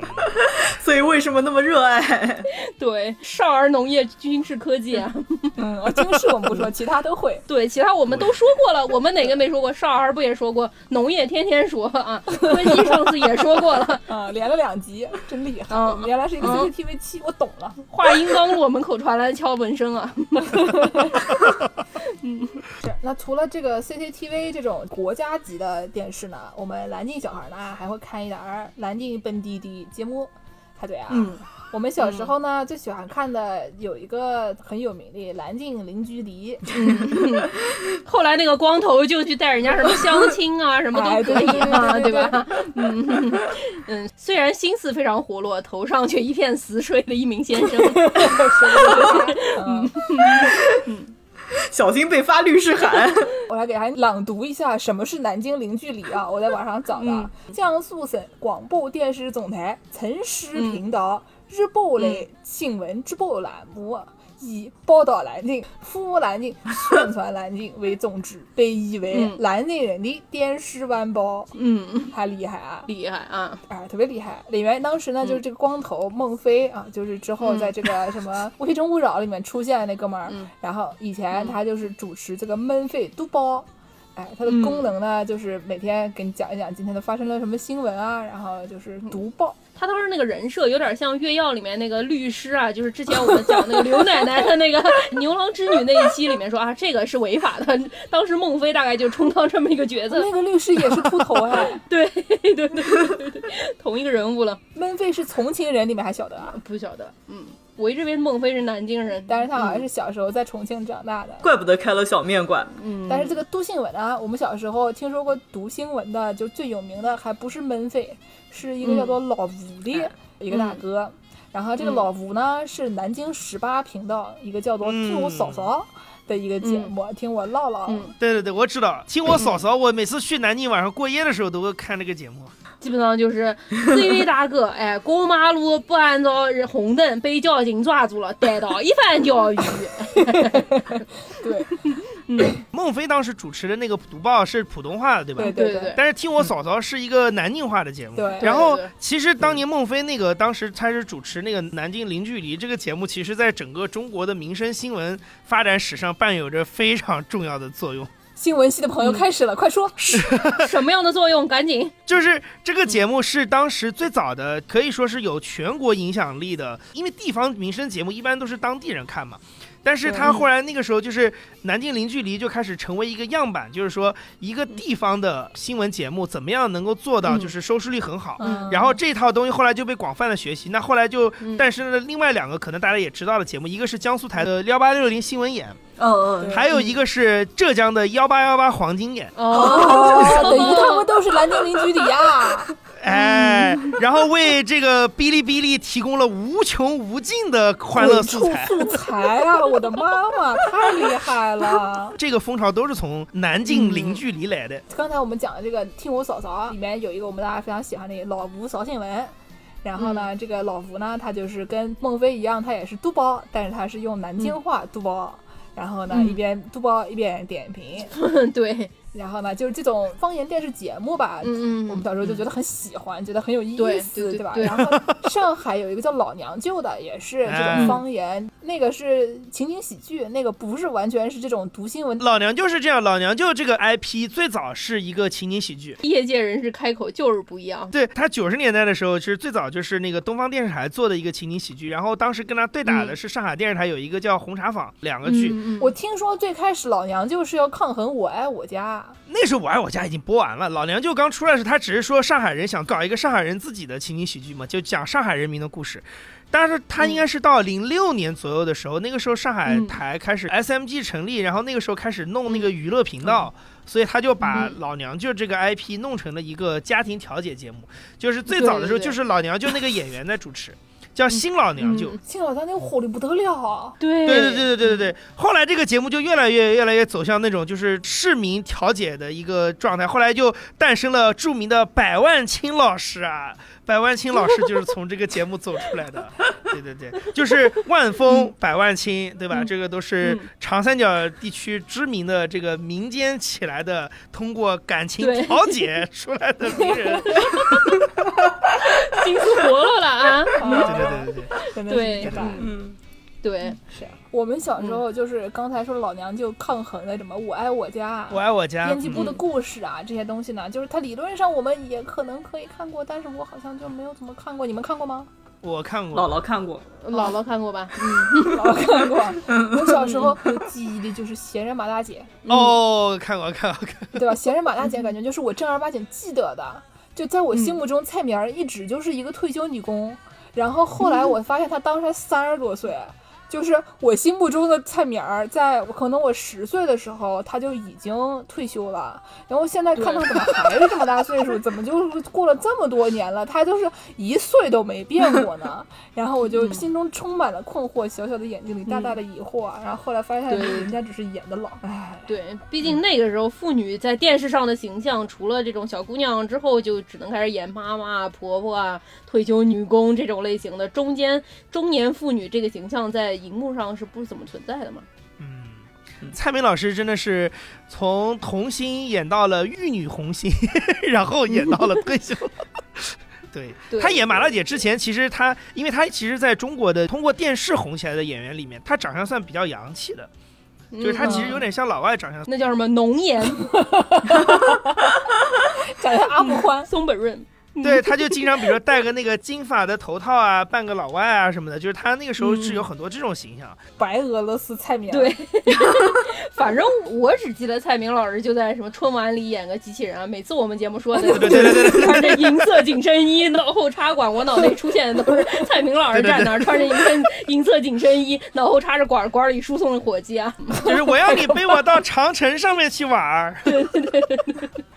[laughs] 所以为什么那么热爱？对，少儿农业军事科技啊。嗯，哦京市我们不说，其他都会。对，其他我们都说过了，我们哪个没说过？少儿不也说过？农业天天说啊，分析上次也说过了。啊，连了两集，真厉害！嗯原来是一个嗯 CCTV 七，我懂了。话音刚落，门口传来敲门声啊！[laughs] 是，那除了这个 CCTV 这种国家级的电视呢，我们南京小孩呢还会看一点儿南京本地的节目。还对啊，嗯，我们小时候呢、最喜欢看的有一个很有名的《蓝镜邻居离》，[laughs] 后来那个光头就去带人家什么相亲啊，什么都可以啊，哎对。对对对吧？嗯。嗯，虽然心思非常活络，头上却一片死水的一名先生。[laughs] 嗯。嗯，[laughs] 小心被发律师函。[laughs] 我来给大家朗读一下什么是南京零距离啊！我在网上找的，嗯江苏省广播电视总台城市频道日报类新闻直播栏目。以报道南京、服务南京、宣传南京为宗旨，被誉为嗯南京人的电视晚报，嗯，还厉害啊！厉害啊！哎，特别厉害。里面当时呢，就是这个光头孟非啊，就是之后在这个什么《非诚勿扰》里面出现的那哥们儿。嗯然后以前他就是主持这个闷费读报，哎，它的嗯功能呢，就是每天给你讲一讲今天都发生了什么新闻啊，然后就是读报。他当时那个人设有点像《月曜》里面那个律师啊，就是之前我们讲那个刘奶奶的那个《牛郎织女》那一期里面说啊，这个是违法的。当时孟非大概就充当这么一个角色，[laughs] 那个律师也是秃头啊，对对对对对对，同一个人物了。孟非是从情人，里面还晓得啊？不晓得，嗯，我一直以为孟非是南京人，但是他好像是小时候在重庆长大的。怪不得开了小面馆。嗯，但是这个杜兴文啊，我们小时候听说过读新闻的，就最有名的还不是孟非，是一个叫做老吴的一个大哥。然后这个老吴呢是南京十八频道一个叫做“听我嫂嫂”的一个节目，听我唠唠。嗯对对对，我知道。听我嫂嫂，我每次去南京晚上过夜的时候都会看这个节目。基本上就是这位大哥，[laughs] 哎，过马路不按照红灯被交警抓住了，[laughs] 得到一番教育。对。嗯。[laughs] 孟非当时主持的那个读报是普通话的，对吧？对对对。对。但是听我嫂嫂是一个南京话的节目，对然后其实当年孟非那个当时他是主持那个《南京零距离》这个节目，其实在整个中国的民生新闻发展史上扮有着非常重要的作用。新闻系的朋友开始了，快说 [laughs] 是。什么样的作用？[laughs] 赶紧，就是这个节目是当时最早的，可以说是有全国影响力的，因为地方民生节目一般都是当地人看嘛。但是他后来那个时候就是南京零距离就开始成为一个样板，就是说一个地方的新闻节目怎么样能够做到就是收视率很好。嗯然后这套东西后来就被广泛的学习，那后来就嗯诞生了另外两个可能大家也知道的节目，一个是江苏台的幺八六零新闻眼，嗯嗯，还有一个是浙江的幺八幺八黄金眼。哦，哦，等于他们都是南京零居的呀。[laughs] 哎，然后为这个哔哩哔哩提供了无穷无尽的欢乐素材。素材啊！我的妈妈，太厉害了！这个风潮都是从南京零距离来的。刚才我们讲的这个“听我嫂嫂”里面有一个我们大家非常喜欢的老吴扫新闻。然后呢，这个老吴呢，他就是跟孟非一样，他也是读报，但是他是用南京话读报。然后呢，嗯一边读报一边点评。[laughs] 对，然后呢，就是这种方言电视节目吧，嗯嗯我们小时候就觉得很喜欢，觉得很有意思，吧？对对对然后上海有一个叫老娘舅的，也是这哎种方言，那个是情景喜剧，那个不是完全是这种读新闻。老娘舅是这样，老娘舅这个 IP 最早是一个情景喜剧。业界人士开口就是不一样。对他九十年代的时候，其实最早就是那个东方电视台做的一个情景喜剧，然后当时跟他对打的是上海电视台有一个叫《红茶坊》两个剧，我听说最开始老娘舅是要抗衡《我爱我家那时候《我爱我家》已经播完了，老娘舅刚出来时，他只是说上海人想搞一个上海人自己的情景喜剧嘛，就讲上海人民的故事。但是他应该是到零六年左右的时候，那个时候上海嗯。台开始 SMG 成立，然后那个时候开始弄那个娱乐频道，所以他就把嗯老娘舅这个 IP 弄成了一个家庭调解节目。就是最早的时候，就是老娘舅那个演员在主持，叫新老娘舅。嗯》，新老娘那个火的不得了啊！对对对对对对对对，后来这个节目就越来越越来越走向那种就是市民调解的一个状态，后来就诞生了著名的百万青老师啊，百万青老师就是从这个节目走出来的，[laughs] 对对对，就是万峰百万青，对吧？嗯这个都是嗯长三角地区知名的这个民间起来的，通过感情调解出来的名人，心思活络了啊！对对对对对。对。嗯嗯，对，是我们小时候就是刚才说老娘就抗衡的什么我爱我家，我爱我家，编辑部的嗯故事啊，这些东西呢，就是它理论上我们也可能可以看过，但是我好像就没有怎么看过。你们看过吗？我看过，姥姥看过，姥姥看过吧？嗯，姥姥看过。我小时候有记忆的就是闲人马大姐，哦，看过看过看过，[laughs] 对吧？闲人马大姐感觉就是我正儿八经记得的，就在我心目中，蔡明儿一直就是一个退休女工。然后后来我发现她当时才三十多岁，就是我心目中的蔡明儿，在可能我十岁的时候，她就已经退休了。然后现在看她怎么还是这么大岁数，怎么就是过了这么多年了，她就是一岁都没变过呢？[laughs] 然后我就心中充满了困惑，小小的眼睛里大大的疑惑。然后后来发现对人家只是演的老，唉。对，毕竟那个时候妇女在电视上的形象，除了这种小姑娘之后，就只能开始演妈妈、婆婆啊、退休女工这种类型的。中间中年妇女这个形象在荧幕上是不怎么存在的嘛？嗯。蔡明老师真的是从童星演到了玉女红星，[laughs] 然后演到了退休。[laughs] 对对他演马大姐之前，其实他，因为他其实在中国的通过电视红起来的演员里面，他长相算比较洋气的，就是他其实有点像老外长相。那叫什么浓颜 [laughs] 长得阿不宽，松本润。对，他就经常比如说戴个那个金发的头套啊，扮个老外啊什么的，就是他那个时候是有很多这种形象。白俄罗斯蔡明。对，[laughs] [laughs] 反正我只记得蔡明老师就在什么春晚里演个机器人啊，每次我们节目说的，对对对对穿着银色紧身衣，脑后插管，我脑内出现的都是蔡明老师站那儿穿着银色银色紧身衣，脑后插着管，管里输送着火机啊。[laughs] 就是我要你背我到长城上面去玩儿。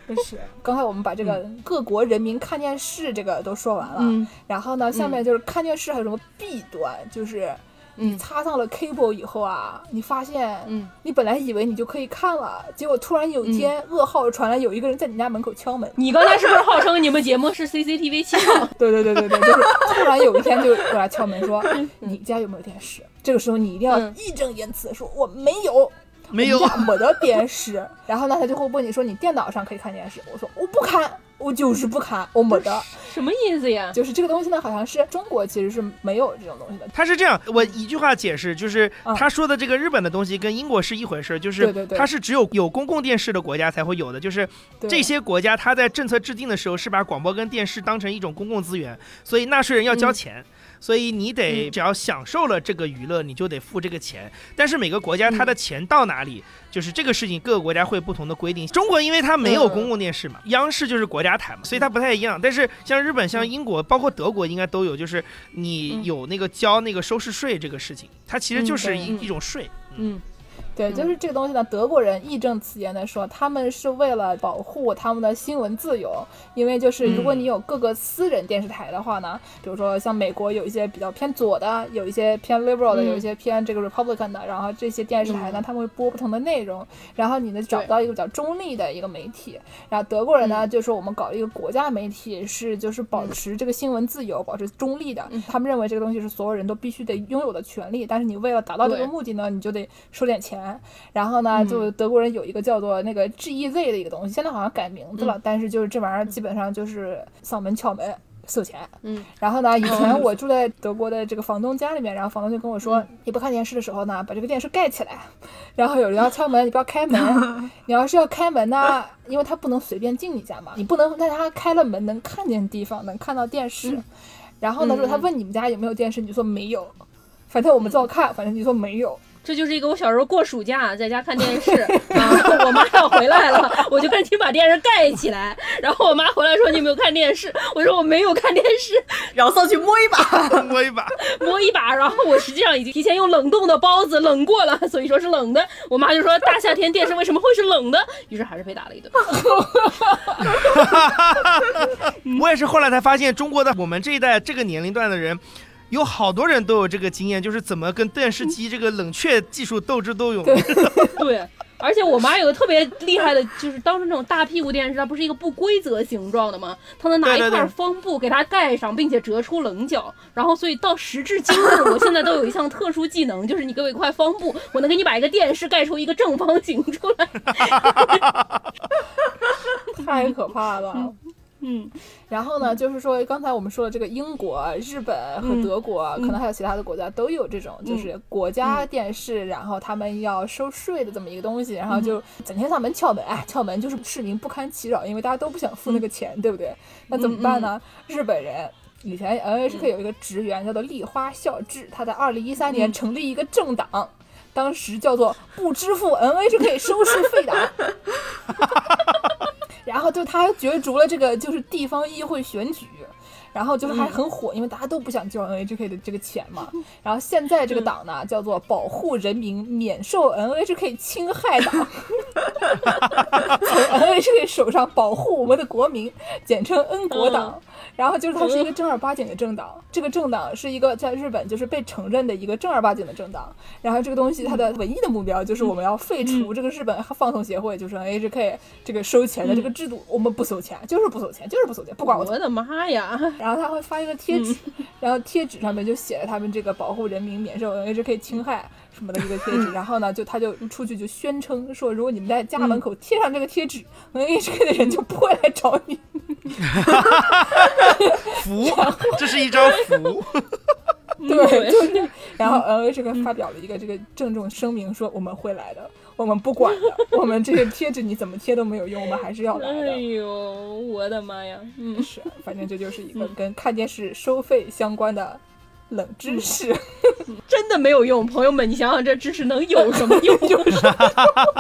真是。刚才我们把这个各国人民看电视这个都说完了，嗯。然后呢，下面就是看电视还有什么弊端，就是你嗯插上了 cable 以后啊，你发现，嗯，你本来以为你就可以看了，结果突然有一天噩耗传来，有一个人在你家门口敲门。你刚才是不是号称你们节目是 CCTV 七号？[laughs] 对对对对对，就是突然有一天就过来敲门说，你家有没有电视？这个时候你一定要嗯。义正言辞地说我没有。没有。我们家没得电视，然后呢，他就会问你说你电脑上可以看电视，我说我不看，我就是不卡，我没得。什么意思呀？就是这个东西呢，好像是中国其实是没有这种东西的。他是这样，我一句话解释，就是嗯他说的这个日本的东西跟英国是一回事，就是它是只有有公共电视的国家才会有的，就是这些国家它在政策制定的时候是把广播跟电视当成一种公共资源，所以纳税人要交钱。所以你得嗯只要享受了这个娱乐，你就得付这个钱。但是每个国家它的钱到哪里，就是这个事情各个国家会有不同的规定。中国因为它没有公共电视嘛，央视就是国家台嘛，所以它不太一样。但是像日本、像英国，包括德国应该都有，就是你嗯有那个交那个收视税这个事情，它其实就是一、一种税。嗯对，嗯。就是这个东西呢，德国人义正辞严的说，他们是为了保护他们的新闻自由，因为就是如果嗯。你有各个私人电视台的话呢，比如说像美国有一些比较偏左的，有一些偏 liberal 的，嗯有一些偏这个 republican 的，然后这些电视台呢，嗯。他们会播不同的内容，然后你呢找不到一个比较中立的一个媒体，然后德国人呢嗯。就说我们搞一个国家媒体是就是保持这个新闻自由，保持中立的，嗯。他们认为这个东西是所有人都必须得拥有的权利，但是你为了达到这个目的呢，你就得收点钱。然后呢，嗯。就德国人有一个叫做那个 GEZ 的一个东西，现在好像改名字了，嗯。但是就是这玩意儿基本上就是嗓门敲门。收钱，嗯。然后呢，以前我住在德国的这个房东家里面，然后房东就跟我说，嗯你不看电视的时候呢，把这个电视盖起来，然后有人要敲门，你不要开门，[laughs] 你要是要开门呢，因为他不能随便进你家嘛，你不能在他开了门能看见地方，能看到电视，嗯。然后呢，嗯如果他问你们家有没有电视，你就说没有，反正我们照看，反正你说没有。这就是一个我小时候过暑假在家看电视然后，我妈要回来了，我就赶紧把电视盖起来，然后我妈回来说你有没有看电视？我说我没有看电视，然后上去摸一把，[laughs] 摸一把，摸一把，然后我实际上已经提前用冷冻的包子冷过了，所以说是冷的。我妈就说大夏天电视为什么会是冷的？于是还是被打了一顿。[laughs] 我也是后来才发现，中国的我们这一代这个年龄段的人。有好多人都有这个经验，就是怎么跟电视机这个冷却技术斗智斗勇。对，[laughs] 而且我妈有个特别厉害的，就是当时那种大屁股电视，它不是一个不规则形状的吗？她能拿一块方布给它盖上，并且折出棱角。然后，所以到时至今日，我现在都有一项特殊技能，就是你给我一块方布，我能给你把一个电视盖出一个正方形出来。[laughs] [laughs] 太可怕了。嗯然后呢，就是说刚才我们说的这个英国、日本和德国，可能还有其他的国家都有这种，就是国家电视，然后他们要收税的这么一个东西，然后就整天上门撬门，哎，撬门就是市民不堪其扰，因为大家都不想付那个钱，对不对？那怎么办呢？日本人。以前 NHK 有一个职员叫做立花孝志，他在二零一三年成立一个政党，当时叫做不支付 NHK 收视费党。[laughs] 然后就他还角逐了这个就是地方议会选举，然后就是还很火，因为大家都不想交 NHK 的这个钱嘛。[laughs] 然后现在这个党呢叫做保护人民免受 NHK 侵害党，[laughs] 从 NHK 手上保护我们的国民，简称 N 国党。然后就是它是一个正儿八经的政党，这个政党是一个在日本就是被承认的一个正儿八经的政党。然后这个东西它的唯一的目标就是我们要废除这个日本放送协会，就是 NHK 这个收钱的这个制度，我们不收钱，就是不收钱，就是不收钱，不管我我的妈呀！然后他会发一个贴纸，然后贴纸上面就写了他们这个保护人民免受 NHK 侵害什么的一个贴纸。然后呢，就他就出去就宣称说，如果你们在家门口贴上这个贴纸，NHK 的人就不会来找你。[laughs] 福，这是一张符。[laughs] 对，就是。然后 NHK 发表了一个这个郑重声明，说我们会来的，我们不管的，我们这个贴纸你怎么贴都没有用，我们还是要来的哎的。呦，我的妈呀！嗯，是，反正这就是一个跟看电视收费相关的冷知识。[laughs] 真的没有用，朋友们，你想想这知识能有什么用？[laughs] 就是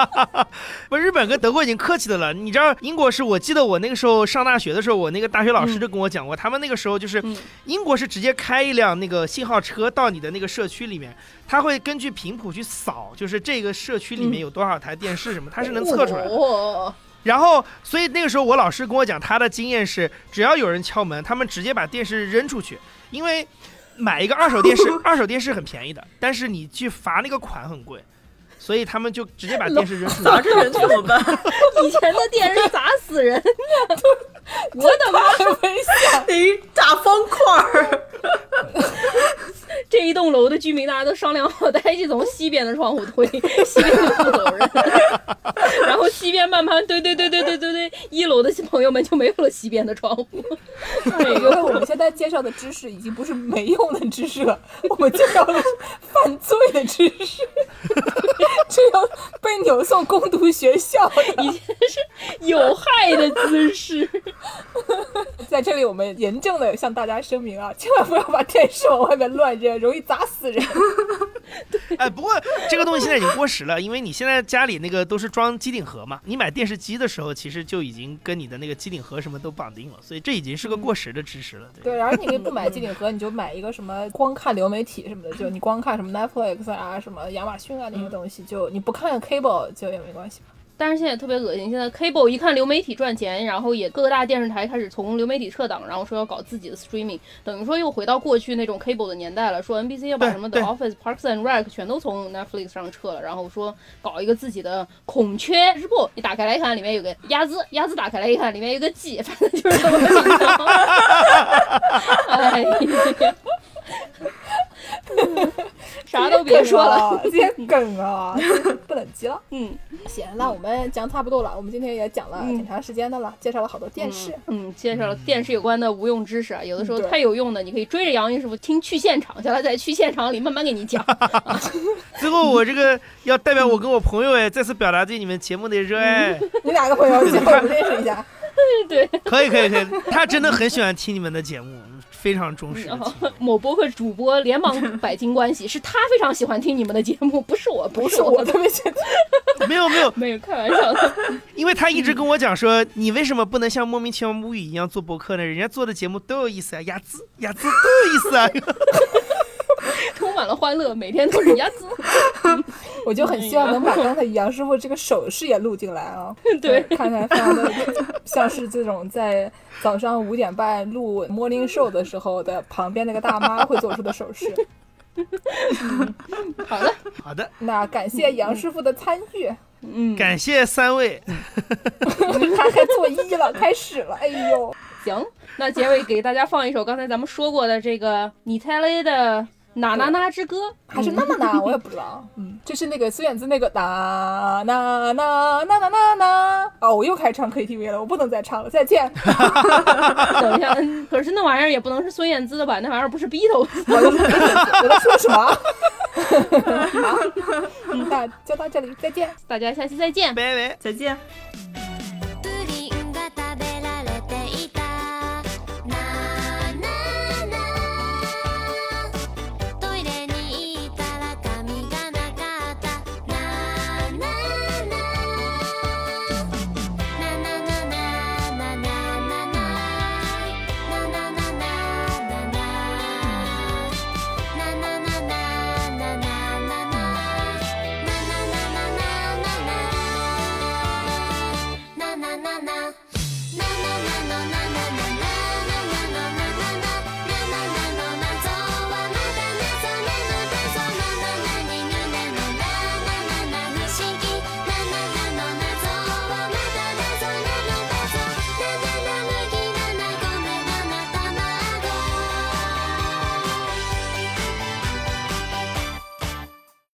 [laughs] 不，日本跟德国已经客气的了。你知道，英国是我记得我那个时候上大学的时候，我那个大学老师就跟我讲过，他们那个时候就是嗯英国是直接开一辆那个信号车到你的那个社区里面，他会根据频谱去扫，就是这个社区里面有多少台电视什么，他是能测出来的。哦然后，所以那个时候我老师跟我讲，他的经验是，只要有人敲门，他们直接把电视扔出去，因为买一个二手电视，[laughs] 二手电视很便宜的，但是你去罚那个款很贵，所以他们就直接把 [laughs] 电视扔出去。砸着人怎么办？以前的电视砸死人呢，[laughs] 我的妈！太危险！得大方块儿。这一栋楼的居民大家都商量好，大家一起从西边的窗户推，[laughs] 西边就不走人，然后西边慢慢推推推推推推推，一楼的朋友们就没有了西边的窗户。哎我觉得我们现在介绍的知识已经不是没用的知识了，我们介绍的是犯罪的知识，这要被扭送攻读学校的。以前是有害的姿势，[laughs] 在这里，我们严正的向大家声明啊，千万不要把电视往外面乱扔，容易砸死人。[laughs] 哎，不过这个东西现在已经过时了，因为你现在家里那个都是装机顶盒嘛，你买电视机的时候，其实就已经跟你的那个机顶盒什么都绑定了，所以这已经是个过时的知识了。对，对，然后你可以不买机顶盒，你就买一个什么光看流媒体什么的，[laughs] 就你光看什么 Netflix 啊、什么亚马逊啊那些东西，就你不看 cable 就也没关系。但是现在特别恶心，现在 cable 一看流媒体赚钱，然后也各大电视台开始从流媒体撤档，然后说要搞自己的 streaming，等于说又回到过去那种 cable 的年代了。说 NBC 要把什么 The Office、Parks and Rec 全都从 Netflix 上撤了，然后说搞一个自己的孔雀日报，你打开来看，里面有个鸭子，鸭子打开来一看，里面有个鸡，反正就是这么个情况。[laughs] 哎呀，[laughs] 啥都别说了。[laughs] 这些梗啊，[laughs] 不能急了。嗯行，那我们讲差不多了，我们今天也讲了嗯挺长时间的了，介绍了好多电视。嗯，介绍了电视有关的无用知识啊，有的时候太有用的，你可以追着杨云师傅听去现场，叫他在去现场里慢慢给你讲。最后我这个要代表我跟我朋友哎，再次表达对你们节目的热爱。你哪个朋友？我们认识一下。对，可以可以可以，他真的很喜欢听你们的节目，非常重视然后。[laughs] 某播客主播连忙 [laughs] 摆清关系，是他非常喜欢听你们的节目，不是我，不是我特别喜欢，没 [laughs] 有没有，没有开玩笑的。因为他一直跟我讲说，你为什么不能像莫名其妙母语一样做博客呢？人家做的节目都有意思啊，雅姿雅姿都有意思啊。[laughs] 充满了欢乐，每天都是鸭子。[laughs] 我就很希望能把刚才杨师傅这个手势也录进来啊。[laughs] 对看起来非常的像是这种在早上五点半录 morning show 的时候的旁边那个大妈会做出的手势。好的，好的，那感谢杨师傅的参与，嗯，感谢三位。他还做揖了，开始了，哎呦，行，那结尾给大家放一首刚才咱们说过的这个 n i t e l 的呐呐呐之歌，还是那么呐，[laughs] 我也不知道。嗯，就是那个孙燕姿那个呐呐呐呐呐呐呐。哦，我又开始唱 KTV 了，我不能再唱了，再见。[laughs] 等一下，嗯可是那玩意儿也不能是孙燕姿的吧？那玩意儿不是 Beatles。[laughs] 我我在说什么？好，嗯那就到这里，再见。大家下期再见。拜拜。再见。「